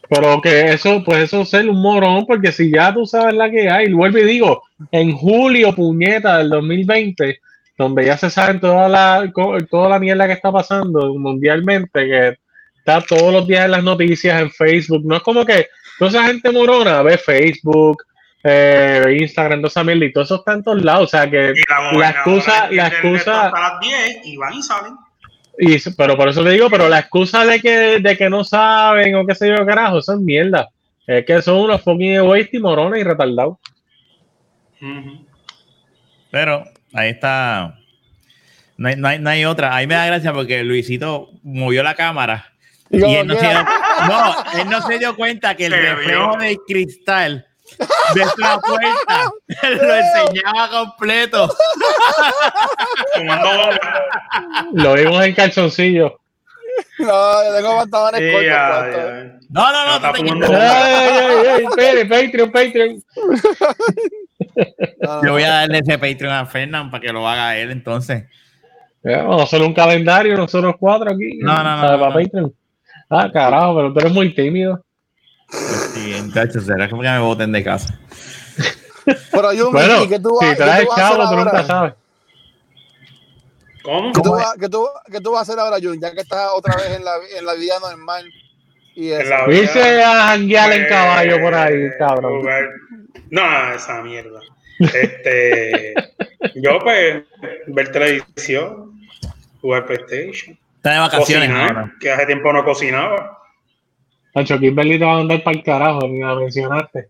Pero que eso, pues eso es ser un morón, porque si ya tú sabes la que hay, vuelvo y digo, en julio, puñeta del 2020, donde ya se saben toda la, co- toda la mierda que está pasando mundialmente, que está todos los días en las noticias, en Facebook, no es como que toda esa gente morona ve Facebook, eh, Instagram, toda esa mierda, y todo eso está en todos lados, o sea que la, excusa, la excusa, Hasta las 10 y van y salen. y, pero por eso le digo, pero la excusa de que, de que no saben o qué sé yo, carajo, eso es mierda. Es que son unos fucking egoístas y morones y retardados. Pero ahí está. No hay, no hay- no hay otra. Ahí me da gracia porque Luisito movió la cámara. Y él no, se dio, no, él no se dio cuenta que el reflejo del cristal de la puerta lo enseñaba completo. Lo vimos en calzoncillo. No, yo tengo pantalones Sí, cortos. ya, puestos. ya. No, no, no. No. No, no. Yo voy a darle ese Patreon a Fernán para que lo haga él entonces. A hacer un calendario, nosotros cuatro aquí. No, no, no, no, Para no. Patreon. Ah, carajo, pero tú eres muy tímido. Sí, muchachos, será como que me voten de casa. Pero Jun, Bueno, ¿y qué tú, si vas- qué traes tú vas a hacer chavo, tú nunca ahora? sabes. ¿Cómo? ¿Qué tú, vas, qué tú- qué tú vas a hacer ahora, Jun? Ya que estás otra vez en la, en la vida normal. Y eso. En la Dice a janguear en Pues, caballo por ahí, cabrón. jugar- No, esa mierda. Este, yo pues ver televisión, jugar PlayStation, Está de vacaciones cocinar, ahora. que hace tiempo no cocinaba. Nacho, Kimberly te va a andar para el carajo, ni la mencionaste.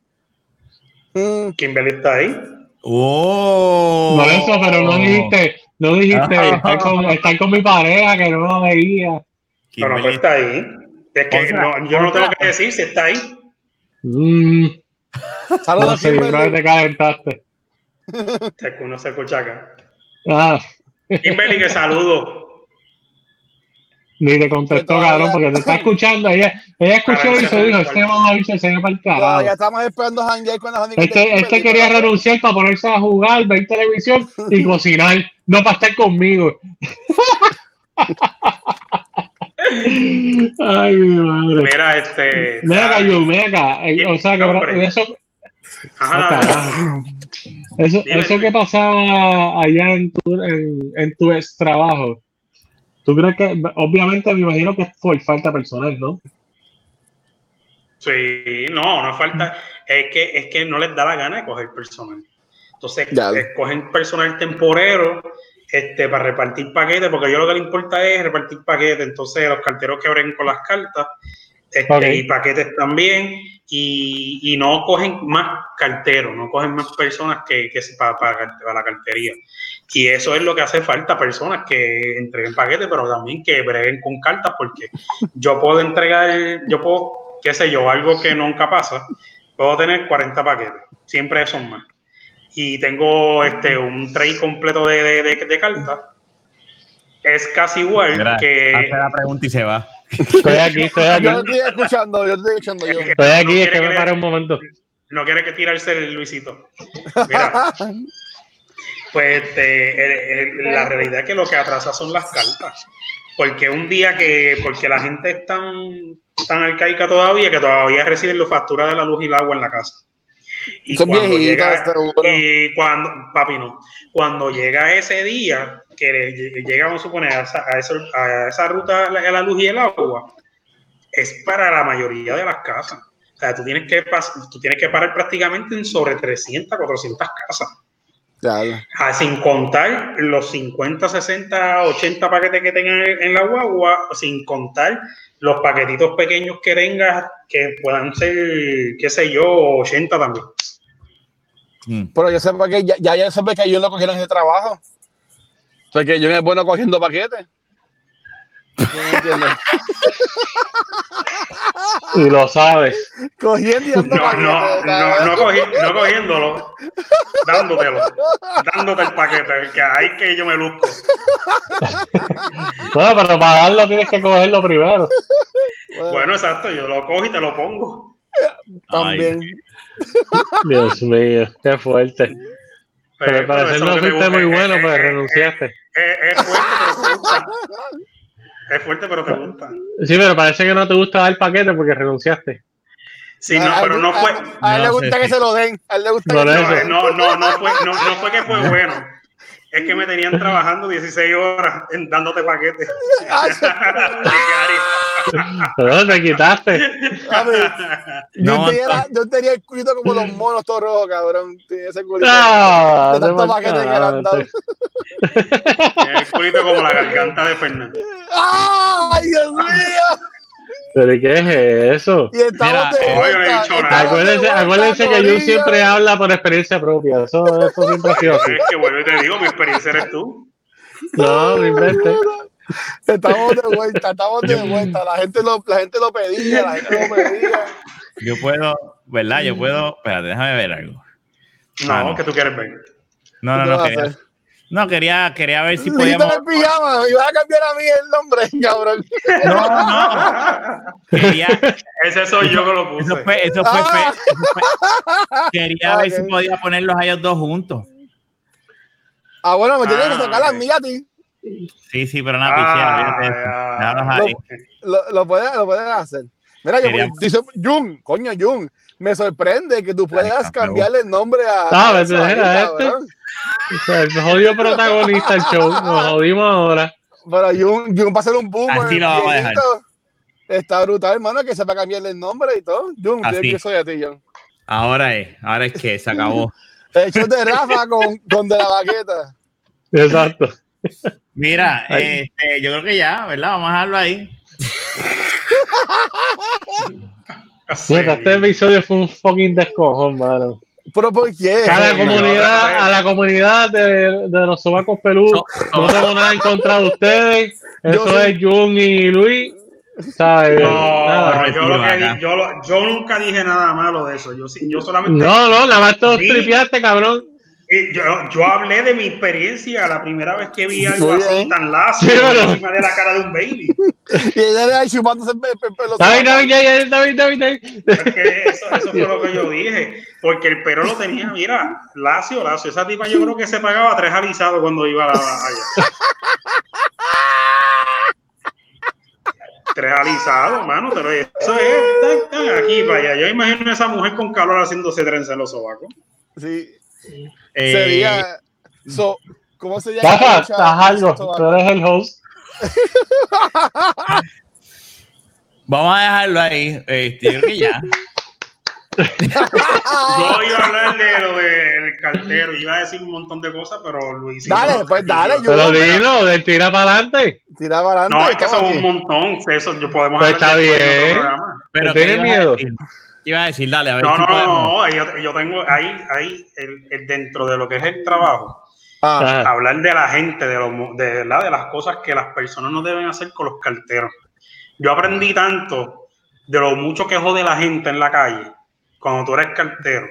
Mm, Kimberly está ahí. Oh. Por eso, pero no dijiste, no dijiste, Ah. estar con, estar con mi pareja, que no la veía. Pero no Kimberly- está ahí. Es que O sea, no, yo no tengo que decir si está ahí. Mm, Saludos, no Kimberly. te calentaste. Uno se escucha acá. Ah, Kimberly, que saludo. ni te contestó, cabrón, porque te está escuchando. Ella, ella escuchó y se dijo, este mamabicho se va para el No, ya carajo. estamos esperando a janguear con las Este, este quería renunciar para ponerse a jugar, ver televisión y cocinar, no para estar conmigo. Ay, mi madre. Mira, este. Ven acá. Eh, O sea, que eso, Ajá, Ah, carajo. eso, Dime. eso que pasaba allá en tu, en, en tu ex trabajo, ¿tú crees que, obviamente me imagino que es por falta personal, ¿no? Sí, no, no falta. Es que, es que no les da la gana de coger personal. Entonces, Ya. escogen personal temporero este, para repartir paquetes, porque yo lo que le importa es repartir paquetes. Entonces, los carteros que abren con las cartas este, y paquetes también, y, y no cogen más carteros, no cogen más personas que, que para, para la cartería. Y eso es lo que hace falta, personas que entreguen paquetes, pero también que breguen con cartas, porque yo puedo entregar, yo puedo, qué sé yo, algo que nunca pasa, puedo tener 40 paquetes, siempre son más. Y tengo este un tray completo de, de, de- de cartas. Es casi igual Mira, que... hace la pregunta y se va. Estoy aquí, estoy aquí. Yo estoy escuchando, yo estoy escuchando yo. Estoy aquí, No es que me pare un momento. no quiere que tirarse el Luisito. Mira, pues este, el- el- la realidad es que lo que atrasa son las cartas. Porque un día que, porque la gente es tan, tan arcaica todavía que todavía reciben las facturas de la luz y el agua en la casa. Y Son cuando llega, y cuando, papi no, cuando llega ese día, que le- llega, vamos a suponer, a esa, a esa- a esa ruta de la luz y el agua, es para la mayoría de las casas. O sea, tú tienes que, tú tienes que parar prácticamente en sobre 300, 400 casas. Ah, sin contar los 50, 60, 80 paquetes que tengan en la guagua, sin contar los paquetitos pequeños que tengas que puedan ser, qué sé yo, 80 también. Mm. Pero yo sé que ya, ya, ya sé que yo lo cogieron ese trabajo. O sea, que yo es bueno cogiendo paquetes. ¿Sí me entiendes? Y lo sabes. Cogiendo y dando No, no, no, no, cogi- no cogiéndolo, dándotelo, dándote el paquete, que ahí que yo me luzco. Bueno, pero para darlo tienes que cogerlo primero. Bueno, Bueno, exacto, yo lo cojo y te lo pongo. también. Dios mío, qué fuerte. Pero es lo que te fuiste muy bueno, Eh, pues eh, renunciaste. eh, Es fuerte, pero. Es fuerte, pero te gusta. Sí, pero parece que no te gusta dar paquete porque renunciaste. Sí, no, pero no fue. A, él le gusta que se lo den. A él le gusta que se lo No, den. no, no, no fue, no, no fue que fue bueno. Es que me tenían trabajando 16 horas en- dándote paquetes. Pero te quitaste. Papi, Yo, No, tenía, la- yo tenía el culito como los monos todos rojos, cabrón. Tenía ese culito. Ah, de tanto te paquete que le han dado. el culito como la garganta de Fernando. ¡Ay, Dios mío! ¿Pero qué es eso? Y estamos Mira, de eh, yo no he vuelta. de Acuérdense, vuelta, acuérdense que Corillo. siempre habla por experiencia propia. Eso, eso siempre ha sido así. Es que vuelvo y te digo, mi experiencia eres tú. No, no inventes. Estamos de vuelta, estamos de vuelta. La gente lo, la gente lo pedía, la gente lo pedía. Yo puedo, ¿verdad? Yo puedo. Espérate, déjame ver algo. No, Ah, no. que tú quieres ver. No, ¿Qué no, no vas a quería. hacer? No, quería, quería ver si podíamos. el pijama, y vas a cambiar a mí el nombre, cabrón. No, no. Quería, Ese soy yo que lo puse. eso fue, eso fue, Ah. fe- eso fue- Quería Ah, ver si podía ponerlos a ellos dos juntos. Ah, bueno, me tienes Ah, que sacar las mías a ti. Sí, sí, pero Ah, pichera. ahí. Lo, lo puedes, lo puedes hacer. Mira, yo, Quería- dice Jun, coño, Jun, me sorprende que tú puedas cambiarle el nombre a. Ah, a Era este. O sea, el jodido protagonista del show. Nos jodimos ahora. Pero Jun, Jun va a ser un boomer. Así lo vamos a dejar. viejito. Está brutal, hermano, que sepa cambiarle el nombre y todo. Jun, Así. ¿qué soy a ti, Jun? Ahora es, ahora es que se acabó. El show de Rafa con, con de la baqueta. Exacto. Mira, este, yo creo que ya, ¿verdad? Vamos a dejarlo ahí. Mira, este episodio fue un fucking descojón, mano. ¿Pero por qué? A la comunidad, a la comunidad de, de los sobacos peludos, No, no tengo nada en contra de ustedes. Eso es Jun y Luis. ¿Sabes? No, Nada. yo, lo que yo, yo nunca dije nada malo de eso. Yo, sí- yo solamente. No, no, nada más te tripiaste, cabrón. Eh, Yo, yo hablé de mi experiencia la primera vez que vi algo Muy así bien. tan lacio Sí, bueno. encima de la cara de un baby. Y ella le ahí chupándose el pe- pe- pelo. David, David, David, David, David, eso, eso fue lo que yo dije. Porque el pelo lo tenía, mira, lacio, lacio. Esa tipa yo creo que se pagaba tres alisados cuando iba a la, allá. tres alisados, mano. Pero eso es tan, tan aquí para allá. Yo imagino a esa mujer con calor haciéndose trenza en los sobacos. Sí, Eh, sería. So, ¿Cómo se llama? Algo. mucha- Tú eres el host. Vamos a dejarlo ahí. Yo creo que ya. Yo iba a hablar de lo del cartero, iba a decir un montón de cosas, pero Luis. Dale, pues dale, yo- Pero dilo, de tira para adelante. Tira para adelante. No, es que son un montón. Eso yo podemos Pues hablar está bien. Pero ¿Te ¿qué tienes miedo? Iba a decir? Dale, a ver No, si no, podemos. no, yo, yo tengo ahí, ahí el, el dentro de lo que es el trabajo, Ah, hablar de la gente, de, los, mo- de, de las cosas que las personas no deben hacer con los carteros. Yo aprendí tanto de lo mucho que jode la gente en la calle cuando tú eres cartero,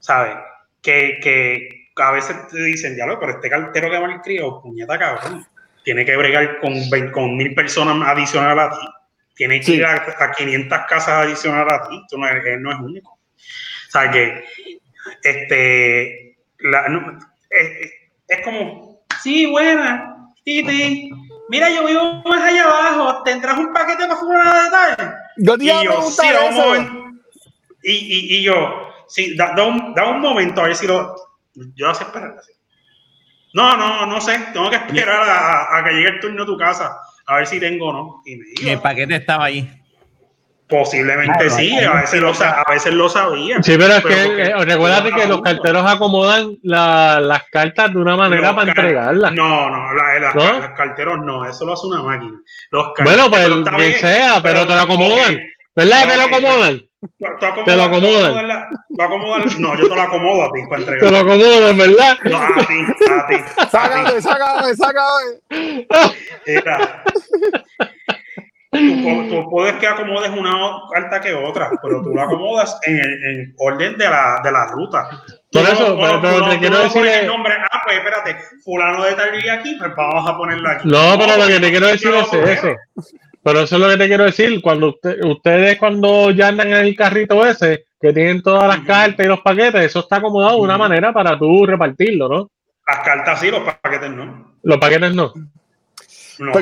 ¿sabes? Que, que a veces te dicen, ya lo, pero este cartero que malcrió, puñeta cabrón, tiene que bregar con, 20 con mil personas adicionales a ti. Tiene que Sí. ir a, a 500 casas adicionales a ti. Tú no, eres- él no es único. O sea que, este, la- no, es, es como, sí, buena, Titi, mira, yo vivo más allá abajo, ¿tendrás un paquete para fulana de tal? yo te Y a yo, sí, eso. momento. Y, y, y yo, sí, da, da un, da un momento a ver si lo. Yo hace esperar. así. No, no, no sé. Tengo que esperar a, a que llegue el turno a tu casa a ver si tengo o no. Y me Y dijo, el paquete estaba ahí. posiblemente Claro, sí, a veces, lo, a veces lo sabía. Sí, pero es Pero que porque- eh, recuérdate que los carteros acomodan la- las cartas de una manera Los para entregarlas. No, no, la- la- ¿No? los carteros no, eso lo hace una máquina. Los Bueno, pues, bien, sea, pero te lo acomodan. ¿Verdad que te lo acomodan? acomodas- Te lo acomodan. la- acomodas- no, yo te lo acomodo a ti para entregar. Te lo acomodan, ¿verdad? No, a ti, a ti. Sácame, sácame, sácame. Mira, tú, puedes que acomodes una carta que otra, pero tú la acomodas en, el- en orden de la, de la ruta. Tú Por eso, no- pero- pero no- te quiero no decir el nombre, ah, pues espérate, fulano de tal aquí, pues vamos a ponerlo aquí. No, pero lo que te quiero decir es eso. Pero eso es lo que te quiero decir. Cuando usted- ustedes cuando ya andan en el carrito ese, que tienen todas las cartas y los paquetes, eso está acomodado de una manera para tú repartirlo, ¿no? Las cartas sí, los paquetes no. Los paquetes no. No,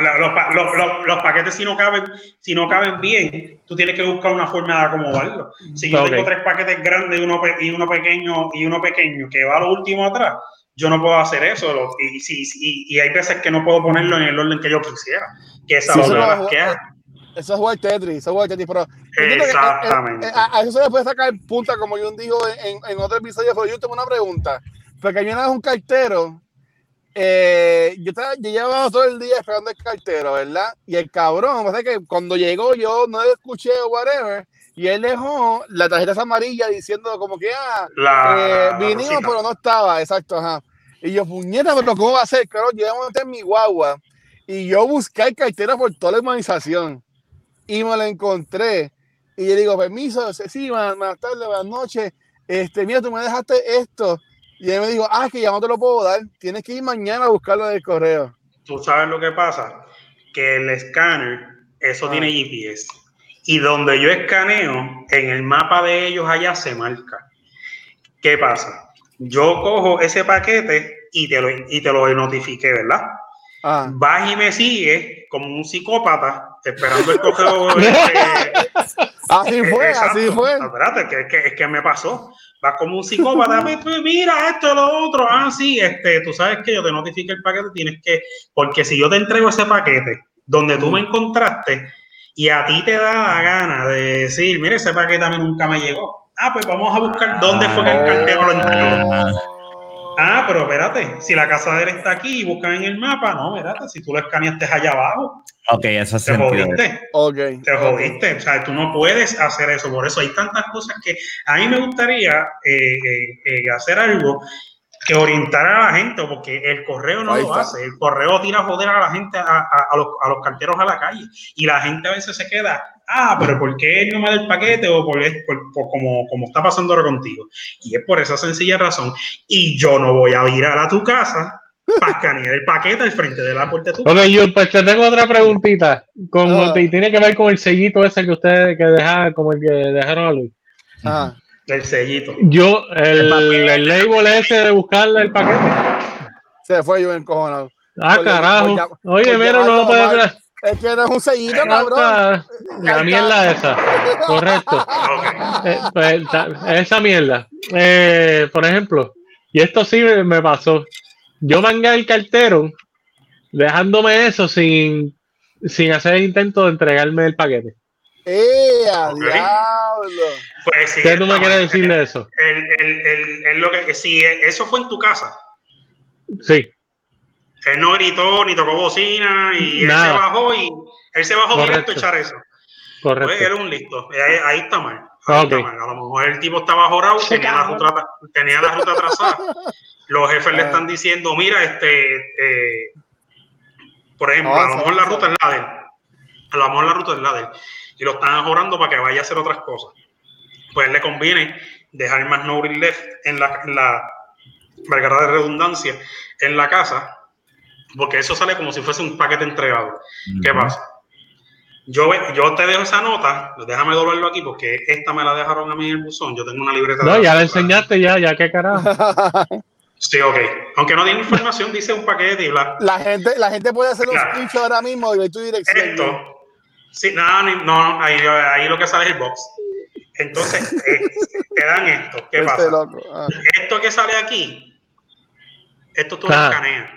la- los, pa- los- los- los paquetes si no caben, si no caben bien, tú tienes que buscar una forma de acomodarlo. Si yo tengo tres paquetes grandes y uno, y uno pequeño y uno pequeño que va a lo último atrás, yo no puedo hacer eso. lo- y, si- si- y hay veces que no puedo ponerlo en el orden que yo quisiera. Que esa Sí, es de no- que hay. Eso es jugar Tetris, eso es jugar Tetris, pero yo que, eh, Exactamente. eh, a, a eso se le puede sacar punta, como yo dijo en, en otro episodio, pero yo tengo una pregunta. Porque mí una vez un cartero eh, yo, estaba, yo llevaba todo el día esperando el cartero, ¿verdad? Y el cabrón, o sea que cuando llegó yo no escuché o whatever, y él dejó la tarjeta amarilla diciendo como que, ah, La- eh, la vinimos, pero no estaba, exacto, ajá. Y yo, puñeta, pero ¿cómo va a ser? Claro, monté en mi guagua y yo busqué el cartero por toda la urbanización y me lo encontré. Y yo digo, permiso, sí, buenas, tardes, buenas noches. Este, mira, tú me dejaste esto. Y él me dijo, ah, que ya no te lo puedo dar. Tienes que ir mañana a buscarlo del correo. Tú sabes lo que pasa, que el escáner, eso Ah. tiene GPS. Y donde yo escaneo, en el mapa de ellos allá se marca. ¿Qué pasa? Yo cojo ese paquete y te lo, y te lo notifiqué, ¿verdad? Ah, Vas y me sigues como un psicópata esperando el correo. este, así fue, Exacto. así fue. Espérate, que, que, es que me pasó. Vas como un psicópata, "Ve, pues, mira esto, lo otro. Ah, sí, este, tú sabes que yo te notifique el paquete, tienes que, porque si yo te entrego ese paquete donde tú me encontraste y a ti te da la gana de decir, mire, ese paquete a mí nunca me llegó. Ah, pues vamos a buscar dónde fue que el cartero lo entregó. Ah, pero espérate, si la casa de él está aquí y buscan en el mapa, no, espérate, si tú lo escaneaste allá abajo, Ok, eso te sentido. jodiste. Ok. Te jodiste, o sea, tú no puedes hacer eso. Por eso hay tantas cosas que a mí me gustaría eh, eh, eh, hacer algo que orientara a la gente, porque el correo no lo hace. El correo tira a joder a la gente, a, a- a los, a los carteros a la calle. Y la gente a veces se queda, ah, pero ¿por qué él no me da el paquete? O por, por- por como, como está pasando ahora contigo. Y es por esa sencilla razón. Y yo no voy a virar a tu casa para escanear el paquete al frente de la puerta de tu Ok, yo pues te tengo otra preguntita. Como Ah. y tiene que ver con el sellito ese que ustedes que dejaron, como el que dejaron a Luis. Ajá. Del sellito. Yo, el, El el label ese de buscarle el paquete. Se fue yo encojonado. Ah, Por- carajo. Oye, mira, no lo llamarlo puede mal. creer. Es que no es un sellito, cabrón. La mierda esa. Correcto. Eh, pues, esa mierda. Eh, por ejemplo, y esto sí me, me pasó. Yo mangué el cartero dejándome eso sin, sin hacer intento de entregarme el paquete. ¡Eh, a Ok. diablo! Pues sí, ¿Qué tú me está quieres decir de eso? El, el, el, el lo que, si eso fue en tu casa, Sí, él no gritó ni tocó bocina y él se bajó y él se bajó directo a echar eso. Pues correcto. era un listo. Ahí, ahí está mal. Ahí está Ok. mal. A lo mejor el tipo estaba jorado, tenía la, ruta, tenía la ruta trazada. Los jefes le Ah. están diciendo, mira, este, eh, por ejemplo, a Avanza, lo mejor la ruta es la de él. A lo mejor la ruta es la de él. Y lo están ajorando para que vaya a hacer otras cosas. Pues le conviene dejar más no left en la, en la valga de redundancia, en la casa, porque eso sale como si fuese un paquete entregado. ¿Qué pasa? Yo, yo te dejo esa nota, déjame doblarlo aquí porque esta me la dejaron a mí en el buzón. Yo tengo una libreta. No, de- ya la enseñaste, ya, ya, qué carajo. Sí, ok. Aunque no tiene información, dice un paquete y bla. La gente, la gente puede hacer un Claro. screenshot ahora mismo y ver tu dirección. Esto, sí, no, ni- no, ahí, ahí lo que sale es el box. Entonces, eh, te dan esto. ¿Qué Este pasa? loco. Ah. Esto que sale aquí, esto tú lo Ah. escaneas.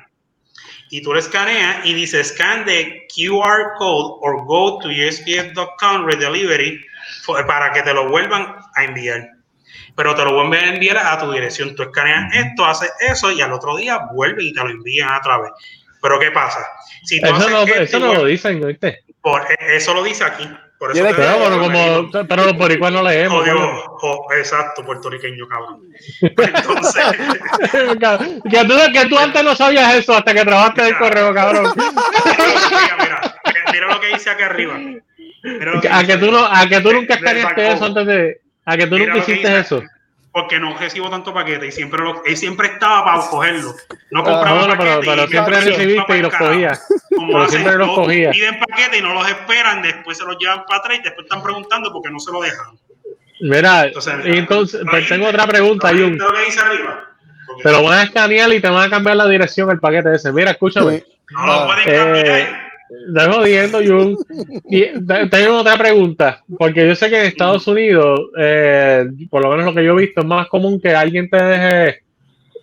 Y tú lo escaneas y dice scan the QR code or go to USPS.com redelivery for- para que te lo vuelvan a enviar. Pero te lo vuelven a enviar a tu dirección. Tú escaneas esto, haces eso y al otro día vuelve y te lo envían a través. Pero ¿qué pasa? Si tú Eso haces no, esto eso no lo dicen, ¿oíste? Por- e, eso lo dice aquí. Por eso te Pero digo, bueno, como, pero los boricuas no leemos. Jo- exacto, puertorriqueño, cabrón. Entonces, que, tú, que tú antes no sabías eso hasta que trabajaste en el correo, cabrón. mira, mira, mira, lo que dice aquí arriba. Mira que A que tú, no, a que tú nunca escaneaste eso antes de. A que tú nunca hiciste eso. Porque no recibo tanto paquete y siempre lo, él siempre estaba para cogerlo. No Ah, compraba bueno, pero- paquete pero y siempre recibiste y los cogías. Como pero hacen, siempre los no, cogías. Piden paquete y no los esperan, después se los llevan para atrás y después están preguntando porque no se lo dejan. Mira, Entonces, y entonces, pues tengo otra pregunta, ¿no Jun. lo van a escanear y te van a cambiar la dirección el paquete ese. Mira, escúchame. No lo pueden Eh, cambiar. Estás jodiendo, Jun. Tengo otra pregunta, porque yo sé que en Estados Unidos, eh, por lo menos lo que yo he visto, es más común que alguien te deje,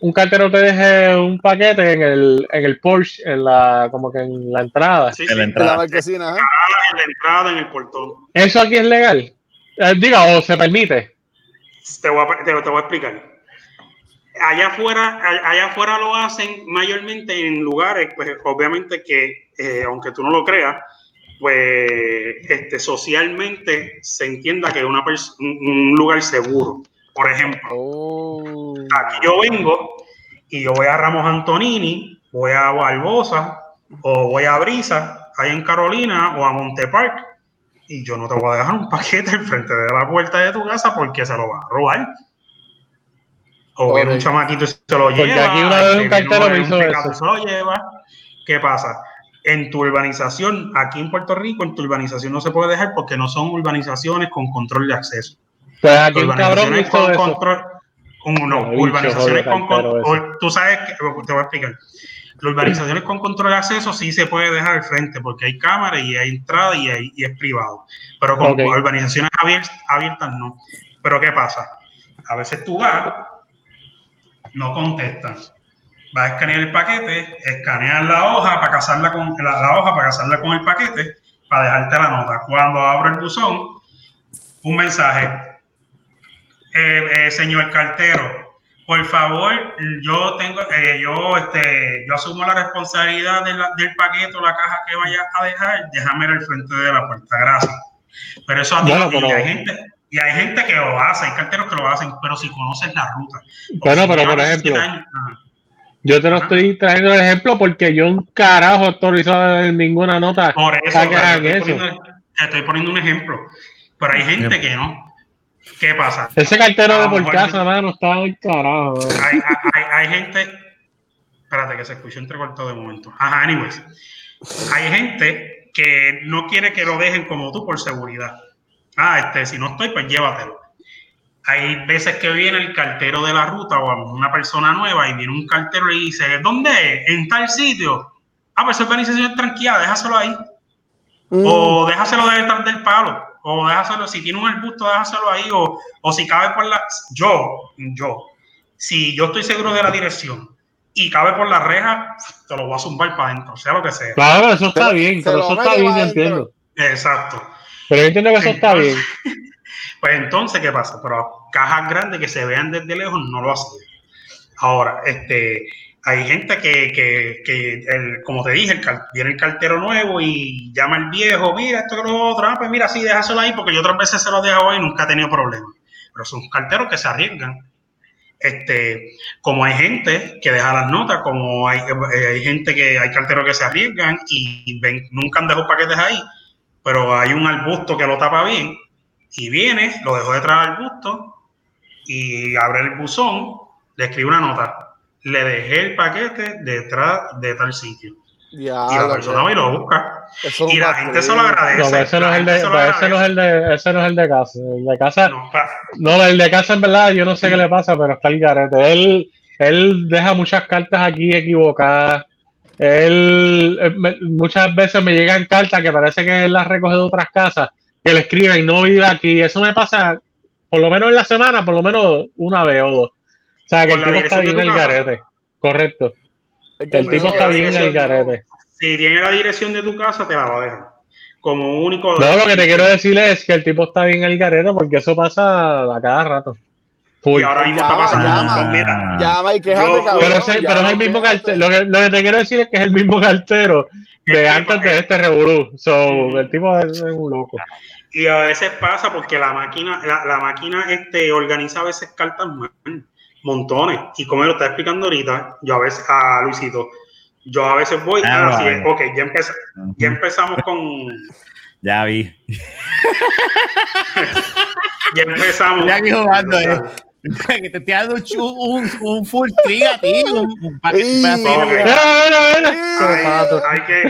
un cartero te deje un paquete en el, en el Porsche, en la, como que en la entrada. Sí, en sí. la De la entrada. marquesina, ¿eh? En la entrada, en el portón. ¿Eso aquí es legal? Eh, diga, o se permite. Te voy, a, te, te voy a explicar. allá afuera, allá afuera lo hacen mayormente en lugares, pues obviamente que, eh, aunque tú no lo creas, pues este, socialmente se entienda que es una un, lugar seguro. Por ejemplo, Oh. aquí yo vengo y yo voy a Ramos Antonini, voy a Barbosa o voy a Brisa, ahí en Carolina o a Monte Park, y yo no te voy a dejar un paquete al frente de la puerta de tu casa porque se lo va a robar. O viene un chamaquito y se lo Porque lleva. aquí una vez un este, cartero viene me hizo pickup y eso. Se lo lleva. ¿Qué pasa? En tu urbanización, aquí en Puerto Rico, en tu urbanización no se puede dejar porque no son urbanizaciones con control de acceso. Pues aquí un cabrón hizo con eso. control. no, bicho, urbanizaciones con control. Tú sabes que. Te voy a explicar. Las urbanizaciones con control de acceso sí se puede dejar al frente porque hay cámaras y hay entrada y, hay- y es privado. Pero con urbanizaciones abiertas, abiertas no. Pero ¿qué pasa? A veces tú vas, no contestan. Vas a escanear el paquete, escanear la hoja para casarla con la, la hoja para casarla con el paquete, para dejarte la nota. Cuando abro el buzón, un mensaje. Eh, eh, señor cartero, por favor, yo tengo, eh, yo, este, yo asumo la responsabilidad de la- del paquete o la caja que vaya a dejar, déjame al frente de la puerta, gracias. Pero eso a ti, Bueno, y hay gente, y hay gente que lo hace, hay carteros que lo hacen, pero si conoces la ruta. Bueno, si pero por 17 ejemplo, años. Yo te lo Ajá. estoy trayendo el ejemplo porque yo un carajo autorizado en ninguna nota. Por eso, que hagan te, estoy eso. poniendo, te estoy poniendo un ejemplo. Pero hay gente que no. ¿Qué pasa? Ese cartero A de por casa, mano, está en carajo. hay, hay, hay gente. Espérate, que se escuchó entrecortado de momento. Ajá, anyways. Hay gente que no quiere que lo dejen como tú por seguridad. Ah, este, si no estoy, pues llévatelo. Hay veces que viene el cartero de la ruta o una persona nueva y viene un cartero y dice, ¿dónde es? En tal sitio. Ah, pues esa organización es tranquila, déjaselo ahí. Mm. O déjaselo detrás del palo. O déjaselo, si tiene un arbusto, déjaselo ahí. O, o si cabe por la. Yo, yo, si yo estoy seguro de la dirección y cabe por la reja, te lo voy a zumbar para adentro, sea lo que sea. Claro, pero eso está bien, pero eso está bien, yo entiendo. Exacto. Pero yo entiendo que eso está bien. Pues entonces, ¿qué pasa? Pero cajas grandes que se vean desde lejos no lo hacen. Ahora, este, hay gente que, que, que el- como te dije, el viene el cartero nuevo y llama al viejo, mira esto que lo otro, ah, pues mira, sí, déjaselo ahí, porque yo otras veces se lo he dejado ahí y nunca he tenido problemas. Pero son carteros que se arriesgan. Este, como hay gente que deja las notas, como hay, eh, hay gente que hay carteros que se arriesgan y ven, nunca han dejado paquetes ahí, pero hay un arbusto que lo tapa bien y viene, lo dejó detrás del arbusto y abre el buzón, le escribe una nota. Le dejé el paquete detrás de tal sitio. Ya, y la persona va y lo busca. eso Y la va gente a se lo agradece. No, ese no es el de, se lo pero ese no es el de, ese no es el de casa. El de casa, no, el de casa en verdad, yo no sé qué le pasa, pero está el garete. Él, él deja muchas cartas aquí equivocadas. Él eh, me- muchas veces me llegan cartas que parece que él las recoge de otras casas, que le escriben no vive aquí. Eso me pasa por lo menos en la semana, por lo menos una vez o dos. O sea que el tipo está bien de el garete. Correcto. Es El tipo está bien dirección el garete. si tiene la dirección de tu casa, te la va a dejar. Como único. No, lo que te quiero decir es que el tipo está bien el garete porque eso pasa a cada rato. Full. Y ahora mismo está Llama, pasando. llama. Mira, Llama y quéjate, cabrón. Pero, ese- pero es llama el y mismo cartero. Lo que, lo que te quiero decir es que es el mismo cartero de antes de este revolú. So, el tipo es un loco. Y a veces pasa porque la máquina, la, la máquina este, organiza a veces cartas mal, montones. Y como lo está explicando ahorita, yo a veces, a Luisito, yo a veces voy, Ah, ah, sí, vale. ok, ya, empeza- ya empezamos con, Ya vi. ya empezamos. Ya jugando, eh. que te estoy dando un, un, un full tree a ti. Un, hay que.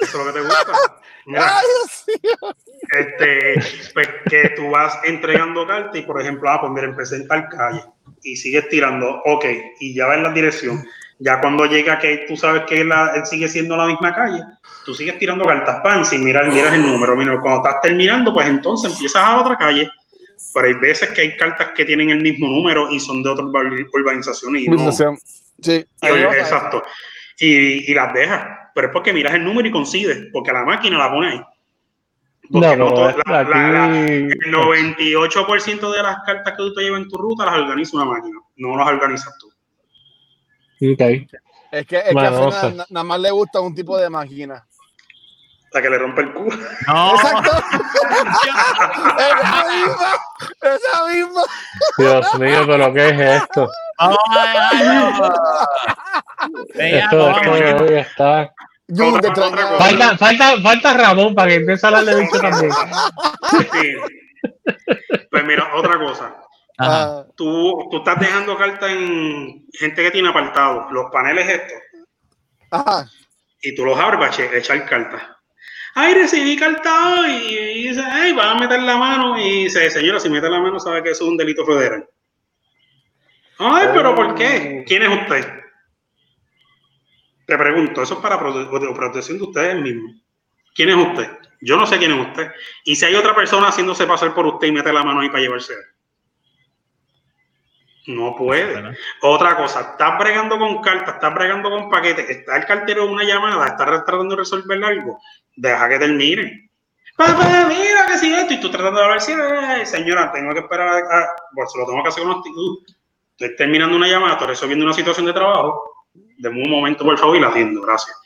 Eso es lo que te gusta. Mira, este, pues que tú vas entregando cartas y, por ejemplo, ah, pues mira, empecé en tal calle y sigues tirando, ok, y ya ves la dirección. Ya cuando llega que tú sabes que la, sigue siendo la misma calle, tú sigues tirando cartas pan sin mirar, miras el número. Mira, cuando estás terminando, pues entonces empiezas a otra calle. Pero hay veces que hay cartas que tienen el mismo número y son de otra urba- urbanización y no. Sí, y, va. exacto. Y, y las dejas. Pero es porque miras el número y coincide, porque la máquina la pone ahí. Porque No, no, pero to- la- la- la- aquí- el 98% de las cartas que tú te llevas en tu ruta las organiza una máquina, no las organizas tú. Ok. Es que, es que no Fernan sé. na- nada más le gusta un tipo de máquina. La que le rompe el culo. No, Exacto. esa misma. Esa misma. Dios mío, pero ¿qué es esto? vamos a dejarlo. Venga, Esto, esto hoy está. Otra- otra cosa. Falta, falta, falta Ramón para que empiece a hablar de bicho también. Sí. Pues mira, otra cosa. Ajá. Ah, Tú, tú estás dejando cartas en gente que tiene apartados, los paneles estos, Ajá. y tú los abres para echar cartas. Ay, recibí carta hoy. Y dice, ay, vas a meter la mano. Y dice, señora, si mete la mano, sabe que eso es un delito federal. Ay, pero ¿por qué? ¿Quién es usted? Te pregunto, eso es para prote- prote- protección de ustedes mismos. ¿Quién es usted? Yo no sé quién es usted. Y si hay otra persona haciéndose pasar por usted y mete la mano ahí para llevarse. No puede. Bueno. Otra cosa, estás bregando con cartas, estás bregando con paquetes, está el cartero en una llamada, está tratando de resolver algo, deja que termine. Papá, mira que si esto, y tú tratando de ver si, "Ay, señora, tengo que esperar a, pues lo tengo que hacer con actitud. Estoy terminando una llamada, estoy resolviendo una situación de trabajo, de un momento, por favor, y la atiendo, gracias.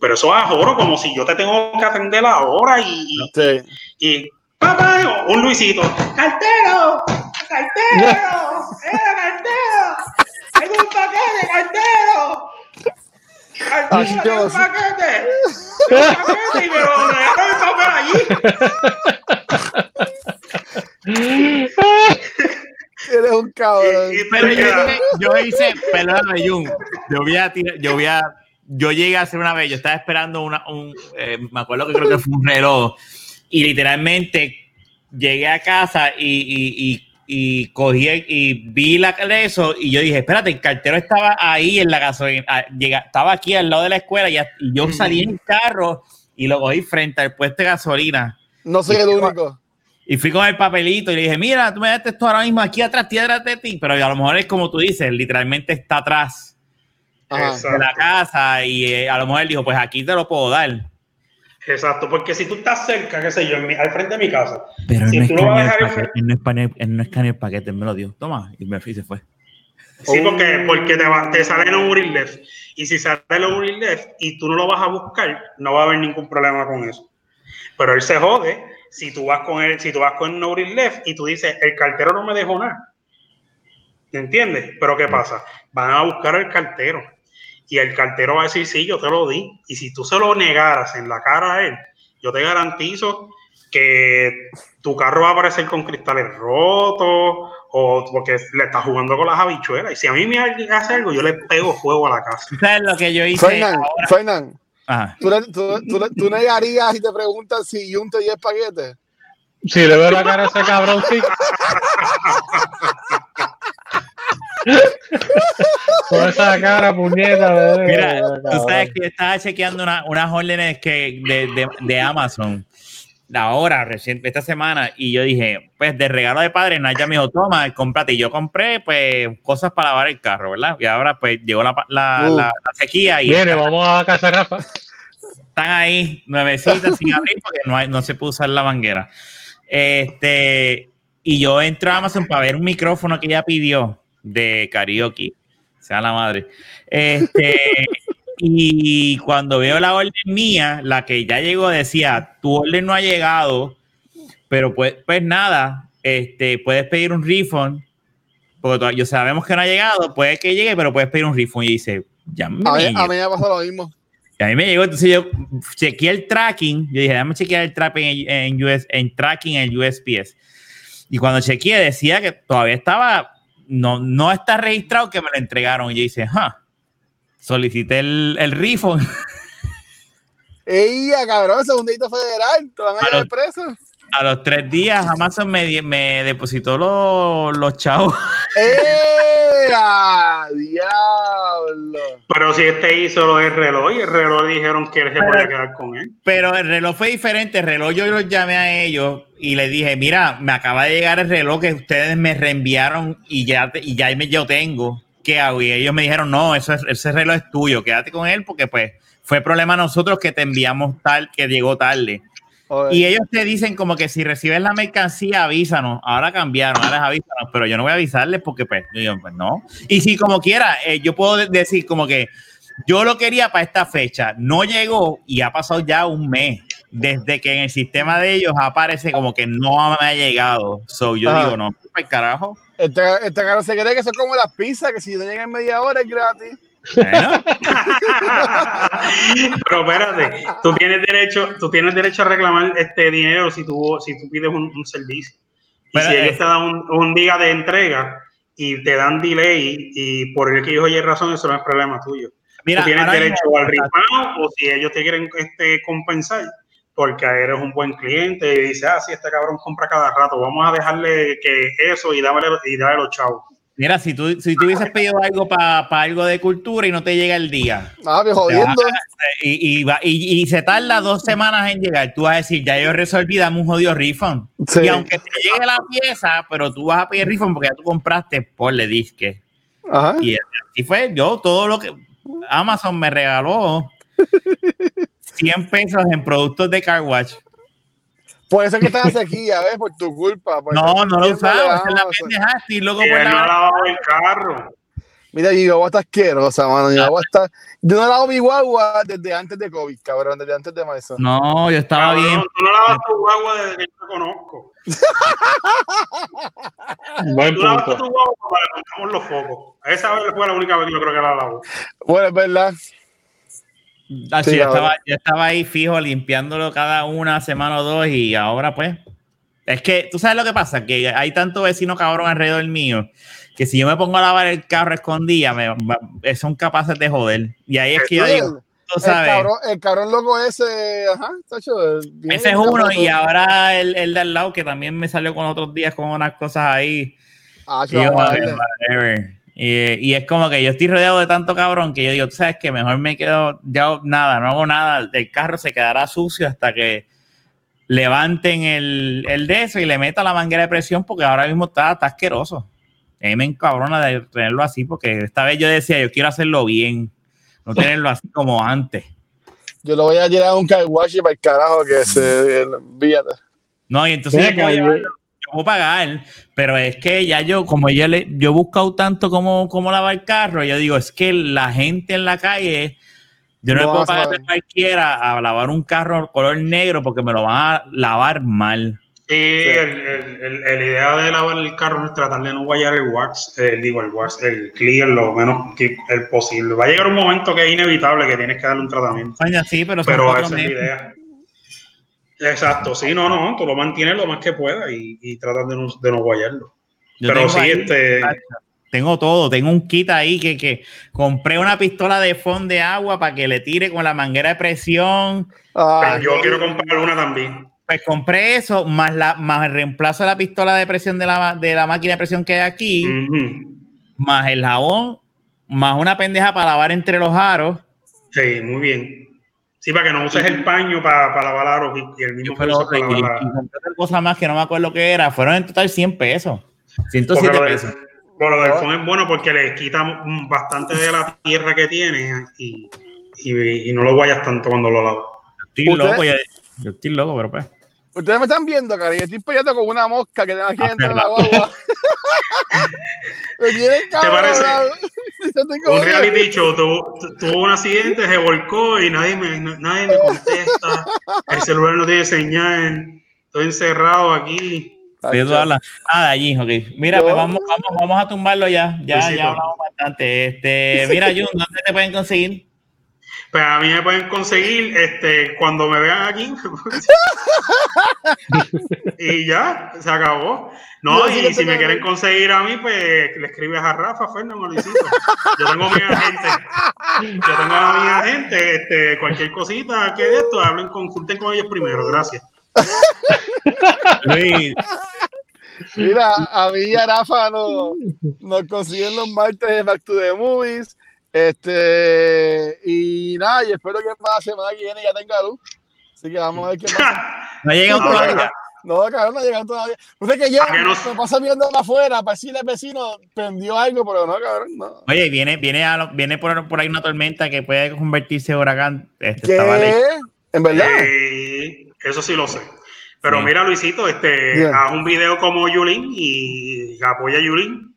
Pero eso es oro, como si yo te tengo que atender ahora y, y, Sí. y papá, un Luisito, cartero, cartero, ¡Eh, cartero, tengo un paquete, cartero. Ay, Cartero, tengo un Dios. paquete, tengo un paquete y me lo dejaron el papel allí. Eres un cabrón. Y, y Pero yo yo hice, perdóname, Jun. Yo voy a tirar, yo voy a, yo llegué a hacer una vez, yo estaba esperando una, un, eh, me acuerdo que creo que fue un reloj, y literalmente llegué a casa y, y, y, y cogí y vi la de eso, y yo dije, espérate, el cartero estaba ahí en la gasolina, ah, llega- estaba aquí al lado de la escuela, y, yo salí en el carro y lo cogí frente al puesto de gasolina. No soy el único. Y fui con el papelito y le dije, mira, tú me das esto ahora mismo aquí atrás, tierra de ti. Pero a lo mejor es como tú dices, literalmente está atrás Ajá. Exacto. de la casa y eh, a lo mejor él dijo, pues aquí te lo puedo dar. Exacto, porque si tú estás cerca, qué sé yo, en mi- al frente de mi casa, Pero Si él, no tú lo vas a el dejar en- paquete, él, no escaneó, él no escaneó el paquete, él me lo dio. Toma, y me fui y se fue. Sí, Oh. porque, porque te, va- te sale no Uri left. Y si sale no Uri left y tú no lo vas a buscar, no va a haber ningún problema con eso. Pero él se jode si tú vas con él, si tú vas con no Uri left y tú dices, el cartero no me dejó nada. ¿Entiendes? Pero ¿qué pasa? Van a buscar al cartero. Y el cartero va a decir, sí, yo te lo di. Y si tú se lo negaras en la cara a él, yo te garantizo que tu carro va a aparecer con cristales rotos o porque le está jugando con las habichuelas. Y si a mí me hace algo, yo le pego fuego a la casa. ¿Tú ¿Sabes lo que yo hice? Fernan, ahora? Fernan. ¿tú, le- tú, tú, le- tú negarías y te preguntas si Jun te dio paquetes? Si le veo la cara a ese cabrón, sí. Con esa cara, puñeta. bebé, Mira, tú sabes que yo estaba chequeando una- unas órdenes que de, de, de Amazon ahora, recién, esta semana, y yo dije, pues de regalo de padre, Naya me dijo, toma, cómprate. Y yo compré, pues, cosas para lavar el carro, ¿verdad? Y ahora, pues, llegó la, la, Uh. la- la sequía y Viene, vamos a casa Rafa. están ahí nuevecitas sin abrir porque no, hay- no se puede usar la manguera. Este, y yo entro a Amazon para ver un micrófono que ella pidió de karaoke, sea la madre. Este, y cuando veo la orden mía, la que ya llegó decía, tu orden no ha llegado, pero pues, pues nada, este, puedes pedir un refund, porque yo sabemos que no ha llegado, puede que llegue, pero puedes pedir un refund. Y dice, ya me A mí, a mí me pasó lo mismo. Y a mí me llegó, entonces yo chequeé el tracking, yo dije, déjame chequear el tracking en, en, US, en tracking en el USPS. Y cuando chequeé decía que todavía estaba, no, no está registrado que me lo entregaron. Y yo dije, ah, solicité el, el refund. ¡Ey, cabrón! Segundito federal. Te van a A los- preso. A los tres días Amazon me, depositó los, los chavos. ¡Eh! ¡a ¡Diablo! Pero si este hizo lo del reloj y el reloj dijeron que él se podía quedar con él. Pero el reloj fue diferente. El reloj yo los llamé a ellos y les dije, mira, me acaba de llegar el reloj que ustedes me reenviaron y ya, te- y ya me, yo tengo. ¿Qué hago? Y ellos me dijeron, no, eso es, ese reloj es tuyo, quédate con él porque pues fue problema nosotros que te enviamos tal, que llegó tarde. Oye, Y ellos te dicen como que si recibes la mercancía, avísanos. Ahora cambiaron, ahora avísanos, pero yo no voy a avisarles porque pues, yo, pues, no. Y si como quiera, eh, yo puedo de- decir como que yo lo quería para esta fecha, no llegó y ha pasado ya un mes desde que en el sistema de ellos aparece como que no me ha llegado. So yo Ajá. digo, no, pues carajo. Este, este caro se cree que son como las pizzas, que si no llegan en media hora es gratis. Bueno, Pero espérate, tú tienes derecho, tú tienes derecho a reclamar este dinero si tú, si tú pides un, un servicio. Y Pero si ellos es- te dan un, un día de entrega y te dan delay y por el que ellos oye razón, eso no es problema tuyo. mira, tú tienes derecho al refund o si ellos te quieren este, compensar porque eres un buen cliente y dices, ah, sí, este cabrón compra cada rato, vamos a dejarle que eso y dámele y darle los chavos. Mira, si tú, si tú hubieses pedido algo para algo de cultura y no te llega el día, Ah, me jodiendo. y, y, va- y- y se tarda dos semanas en llegar, tú vas a decir, ya yo resolví, dame un jodido refund. Sí. Y aunque te llegue la pieza, pero tú vas a pedir refund porque ya tú compraste por le disque. Ajá. Y así fue, yo todo lo que Amazon me regaló 100 pesos en productos de Car Watch. Por eso es que estás en sequía, ¿ves? Por tu culpa. por No, estar no lo usaba, a es la Amazon. pendeja, estoy loco Y por él no ha la lavado el carro. Mira, mi guagua está asquerosa, mano. Mi guagua está... Yo no lavo mi guagua desde antes de COVID, cabrón, desde antes de marzo. No, yo estaba Cabrón, bien. Tú no lavas tu guagua desde que yo te conozco. Buen Tú lavas punto. tu guagua para que pongamos los focos. Esa vez fue la única vez que yo creo que la lavó. Bueno, es verdad. Ah, Sí, sí, yo, estaba, yo estaba ahí fijo limpiándolo cada una semana o dos y ahora pues. Es que tú sabes lo que pasa, que hay tanto vecino cabrón alrededor mío que si yo me pongo a lavar el carro escondida, me, va- son capaces de joder. Y ahí es que yo digo, el, cabrón, el cabrón loco ese, ajá, tacho, bien ese es uno y ahora el, el de al lado que también me salió con otros días con unas cosas ahí. Ah, Y, yo, vamos a Y- y es como que yo estoy rodeado de tanto cabrón que yo digo, tú sabes que mejor me quedo, ya nada, no hago nada, el carro se quedará sucio hasta que levanten el, el de eso y le meta la manguera de presión porque ahora mismo está, está asqueroso. A mí me encabrona de tenerlo así porque esta vez yo decía, yo quiero hacerlo bien, no tenerlo así como antes. Yo lo voy a llevar a un car wash y para el carajo que se olvídate. No, y entonces Puedo pagar, pero es que ya yo, como yo, le, yo he buscado tanto cómo, cómo lavar el carro, yo digo, es que la gente en la calle, yo no, No le puedo pagar a cualquiera a lavar un carro color negro porque me lo van a lavar mal. Sí, el, el, el, el idea de lavar el carro es tratar de no guayar el wax, eh, digo, el wax, el clear lo menos que el posible. Va a llegar un momento que es inevitable que tienes que darle un tratamiento. Sí, pero Pero esa es la idea. Exacto, sí, no, no, tú lo mantienes lo más que puedas y, y tratas de no, de no guayarlo. Yo Pero sí, ahí- este, Tengo todo, tengo un kit ahí que, que compré una pistola de fondo de agua para que le tire con la manguera de presión. Ah, yo quiero comprar una también. Pues compré eso, más, la, más el reemplazo de la pistola de presión de la, de la máquina de presión que hay aquí. Más el jabón, más una pendeja para lavar entre los aros. Sí, muy bien. Sí, para que no uses el paño para, para lavar aros y, y el mismo Pero, para y, lavar y la- otra cosa más que no me acuerdo qué era. Fueron en total 100 pesos. Porque 107 lo del, pesos. bueno, lo del phone es bueno porque le quita bastante de la tierra que tiene y, y, y no lo guayas tanto cuando lo lavas. Estoy ¿Usted? loco, yo, yo estoy loco, pero pues. Ustedes me están viendo, cara, y estoy peleando con una mosca que tengo aquí dentro de la guagua. me tienen cabrón. parece? Yo tengo Un reality show tuvo, tu- tuvo un accidente, se volcó y nadie me, nadie me contesta. El celular no tiene señal. Estoy encerrado aquí. Hablas. Ah, de allí, ok. Mira, Yo- pues vamos, vamos, vamos a tumbarlo ya. Ya, ya hablamos bastante. Este, mira, Jun, ¿dónde te pueden conseguir? Pues a mí me pueden conseguir este, cuando me vean aquí. y ya, se acabó. No, y si me quieren conseguir a mí, pues le escribes a Rafa, Fernando, Luisito. Yo tengo mi agente. Yo tengo a mi agente. Este, cualquier cosita que de esto, hablen, consulten con ellos primero. Gracias. Luis, Mira, a mí y a Rafa nos, nos consiguen los martes de Back to the Movies. Este, y nada, y espero que para la semana que viene ya tenga luz. Así que vamos a ver qué pasa. no llega un Ahora, todavía. No, cabrón, no llegan todavía. Es que yo ¿A qué no? me pasa viendo afuera para decirle al vecino, prendió algo, pero no, cabrón, no. Oye, viene, viene, a lo- viene por, por ahí una tormenta que puede convertirse en huracán. Este, ¿Qué? ¿En verdad? Eh, Eso sí lo sé. Pero Sí. mira, Luisito, este, Bien. haz un video como Yulín y apoya a Yulín.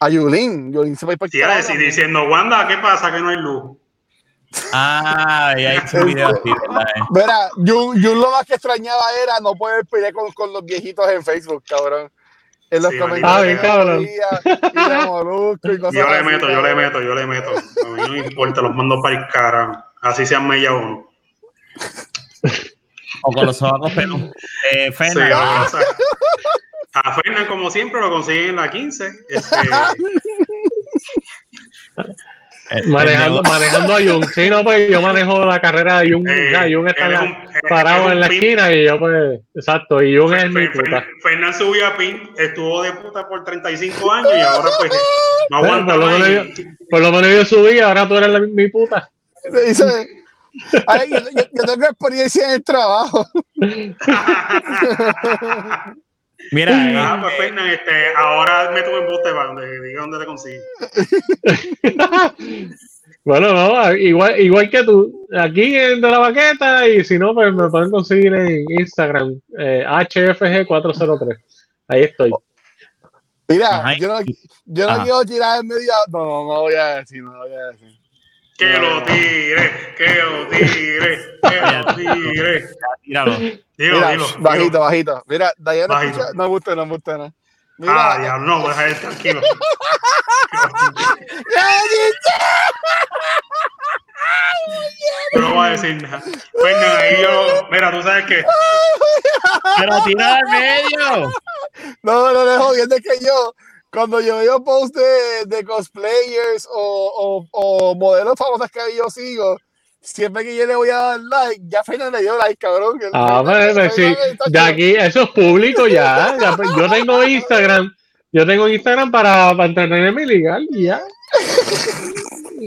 A Yulín. Yulín se va a ir para el Sí, a carajo decir, diciendo, Wanda, ¿qué pasa? Que no hay luz. Ah, ya hice un video así, ¿verdad? Verá, Jun, Jun lo más que extrañaba era no poder pelear con, con los viejitos en Facebook, cabrón. En los Sí, comentarios. Ah, bien, cabrón. Y y cosas Yo le así, meto, yo le meto, yo le meto. A mí no me importa, los mando para el cara. Así sean media uno. O con los sobacos peludos. Eh, Sí, o sea, a Fernan, como siempre, lo consiguen en la 15. Este, eh, Manejando, manejando a Jung. Sí, no, pues yo manejo la carrera de Jung. eh, ya, Jung está la- un- él parado es en la pin. esquina y yo, pues, exacto. Y Jung es mi Fer- Fer- puta. Fernan subió a PIN, estuvo de puta por 35 años y ahora pues no aguanta por, lo menos yo, por lo menos yo subí, ahora tú eres la- mi puta. Dice, "Ay, yo, yo- yo tengo experiencia en el trabajo. Mira, eh, Ah, pues Fernan, este, ahora me tuve en bote para donde diga dónde te consigue. Bueno, no, igual, igual que tú, aquí en De la Baqueta y si no, pues me pueden conseguir en Instagram, eh, HFG403. Ahí estoy. Mira, Ajá. yo no, yo no quiero tirar en medio. No, no, no voy a decir, no voy a decir. Que lo tire, que lo tire, que lo tire. tíralo. Dilo, Mira, dilo. bajito, dilo. bajito. Mira, Bajito. escucha. No me gusta, no me gusta, no. Mira, Ah, ya, no, deja de tranquilo. Yo no voy a decir nada. Fernan, ahí yo, mira, tú sabes que Pero tira al medio. No, no, no, jodiendo es que yo, cuando yo veo posts de, de cosplayers o, o, o modelos famosos que yo sigo, siempre que yo le voy a dar like, ya Fernan le dio like, cabrón. que- Ah, pues, sí, de aquí, eso es público ya. ya, pues, yo tengo Instagram, yo tengo Instagram para, para entretenerme ilegal y ya.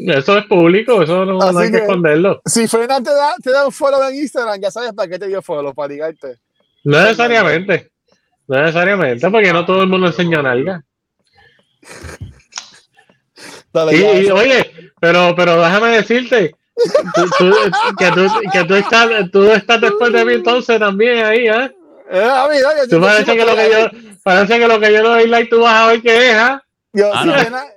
Eso es público, eso no, hay que que- esconderlo. Si Fernan te da, te da un follow en Instagram, ya sabes para qué te dio follow, para ligarte. No necesariamente. No necesariamente, porque no todo el mundo enseña nalga. Dale, Y, ya, y, oye, pero, pero déjame decirte tú- tú- que, tú, que tú, estás, tú estás después de mí entonces también ahí, ¿eh? Eh, a mí, oye, Tú yo- parece que lo que yo, parece que lo que yo doy like tú vas a ver qué es, ¿ah? yo- Ah, si no. Fernan,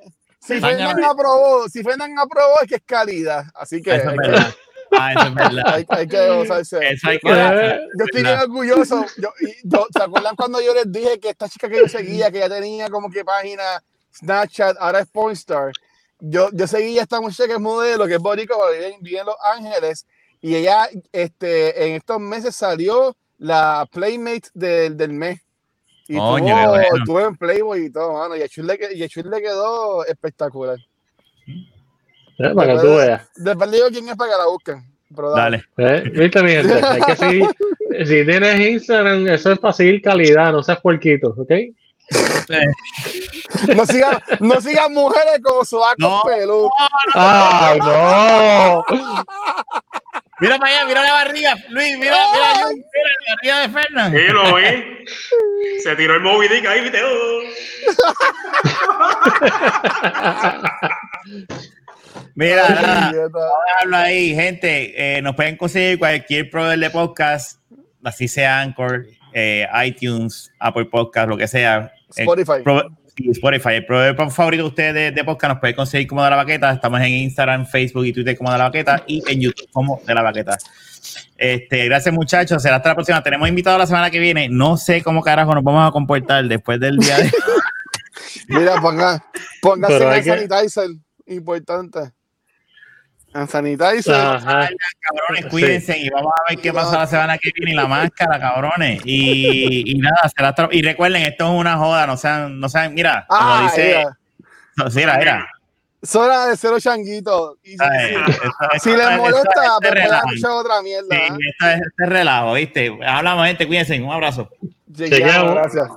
si Sáñame. Fernan aprobó, si Fernan aprobó es que es calidad, así que Eso es verdad. Ah, eso es verdad. hay, hay que gozarse. Eso hay que Yo estoy bien orgulloso. Yo, y yo- ¿Se acuerdan cuando yo les dije que esta chica que yo seguía, que ya tenía como que página Snapchat, ahora es Pornstar? Yo, yo seguía a esta muchacha que es modelo, que es boricua, vive, en- vive en Los Ángeles, y ella este, en estos meses salió la Playmate del, del mes. Y tuvo, bueno. tuvo en Playboy y todo, mano. Y a Chul le, y a Chul le quedó espectacular. eh, para que tú veas. Después le digo quién es para que la busquen. Pero dale. Dale. Eh, Viste, mi gente, hay que seguir. Si tienes Instagram, eso es para seguir calidad, no seas puerquito, ¿ok? No sigan, no sigan mujeres como sobacos No. peludos. ¡Ay, no! Mira para allá, mira la barriga. Luis, mira, mira, mira la barriga de Fernan. Sí, lo vi. Se tiró el Moby Dick ahí, viste. Mira, nada. Hablo ahí, gente. eh, nos pueden conseguir cualquier proveedor de podcast, así sea Anchor, eh, iTunes, Apple Podcast, lo que sea. El Spotify. sí, Spotify. El proveedor favorito de ustedes de, de podcast nos puede conseguir como de la baqueta. Estamos en Instagram, Facebook y Twitter como de la baqueta y en YouTube como de la baqueta. Este, gracias muchachos, será hasta la próxima. Tenemos invitado la semana que viene. No sé cómo carajo nos vamos a comportar después del día de Mira, ponga, póngase que- sanitizer. Importante. En sanitizer. Ajá. cabrones, Sí. cuídense y vamos a ver qué pasa la semana que viene y la máscara, cabrones. Y, y nada, será hasta- y recuerden, esto es una joda, no sean, no sean, mira, como Ah, dice, mira. no, sí, era, era. Es hora de cero changuito. Y si, si- esto- si esto- les molesta, pues pueden escuchar otra mierda. Sí, ¿eh? esto es, esto es relajo, ¿viste? Hablamos, gente, cuídense, un abrazo. Gracias.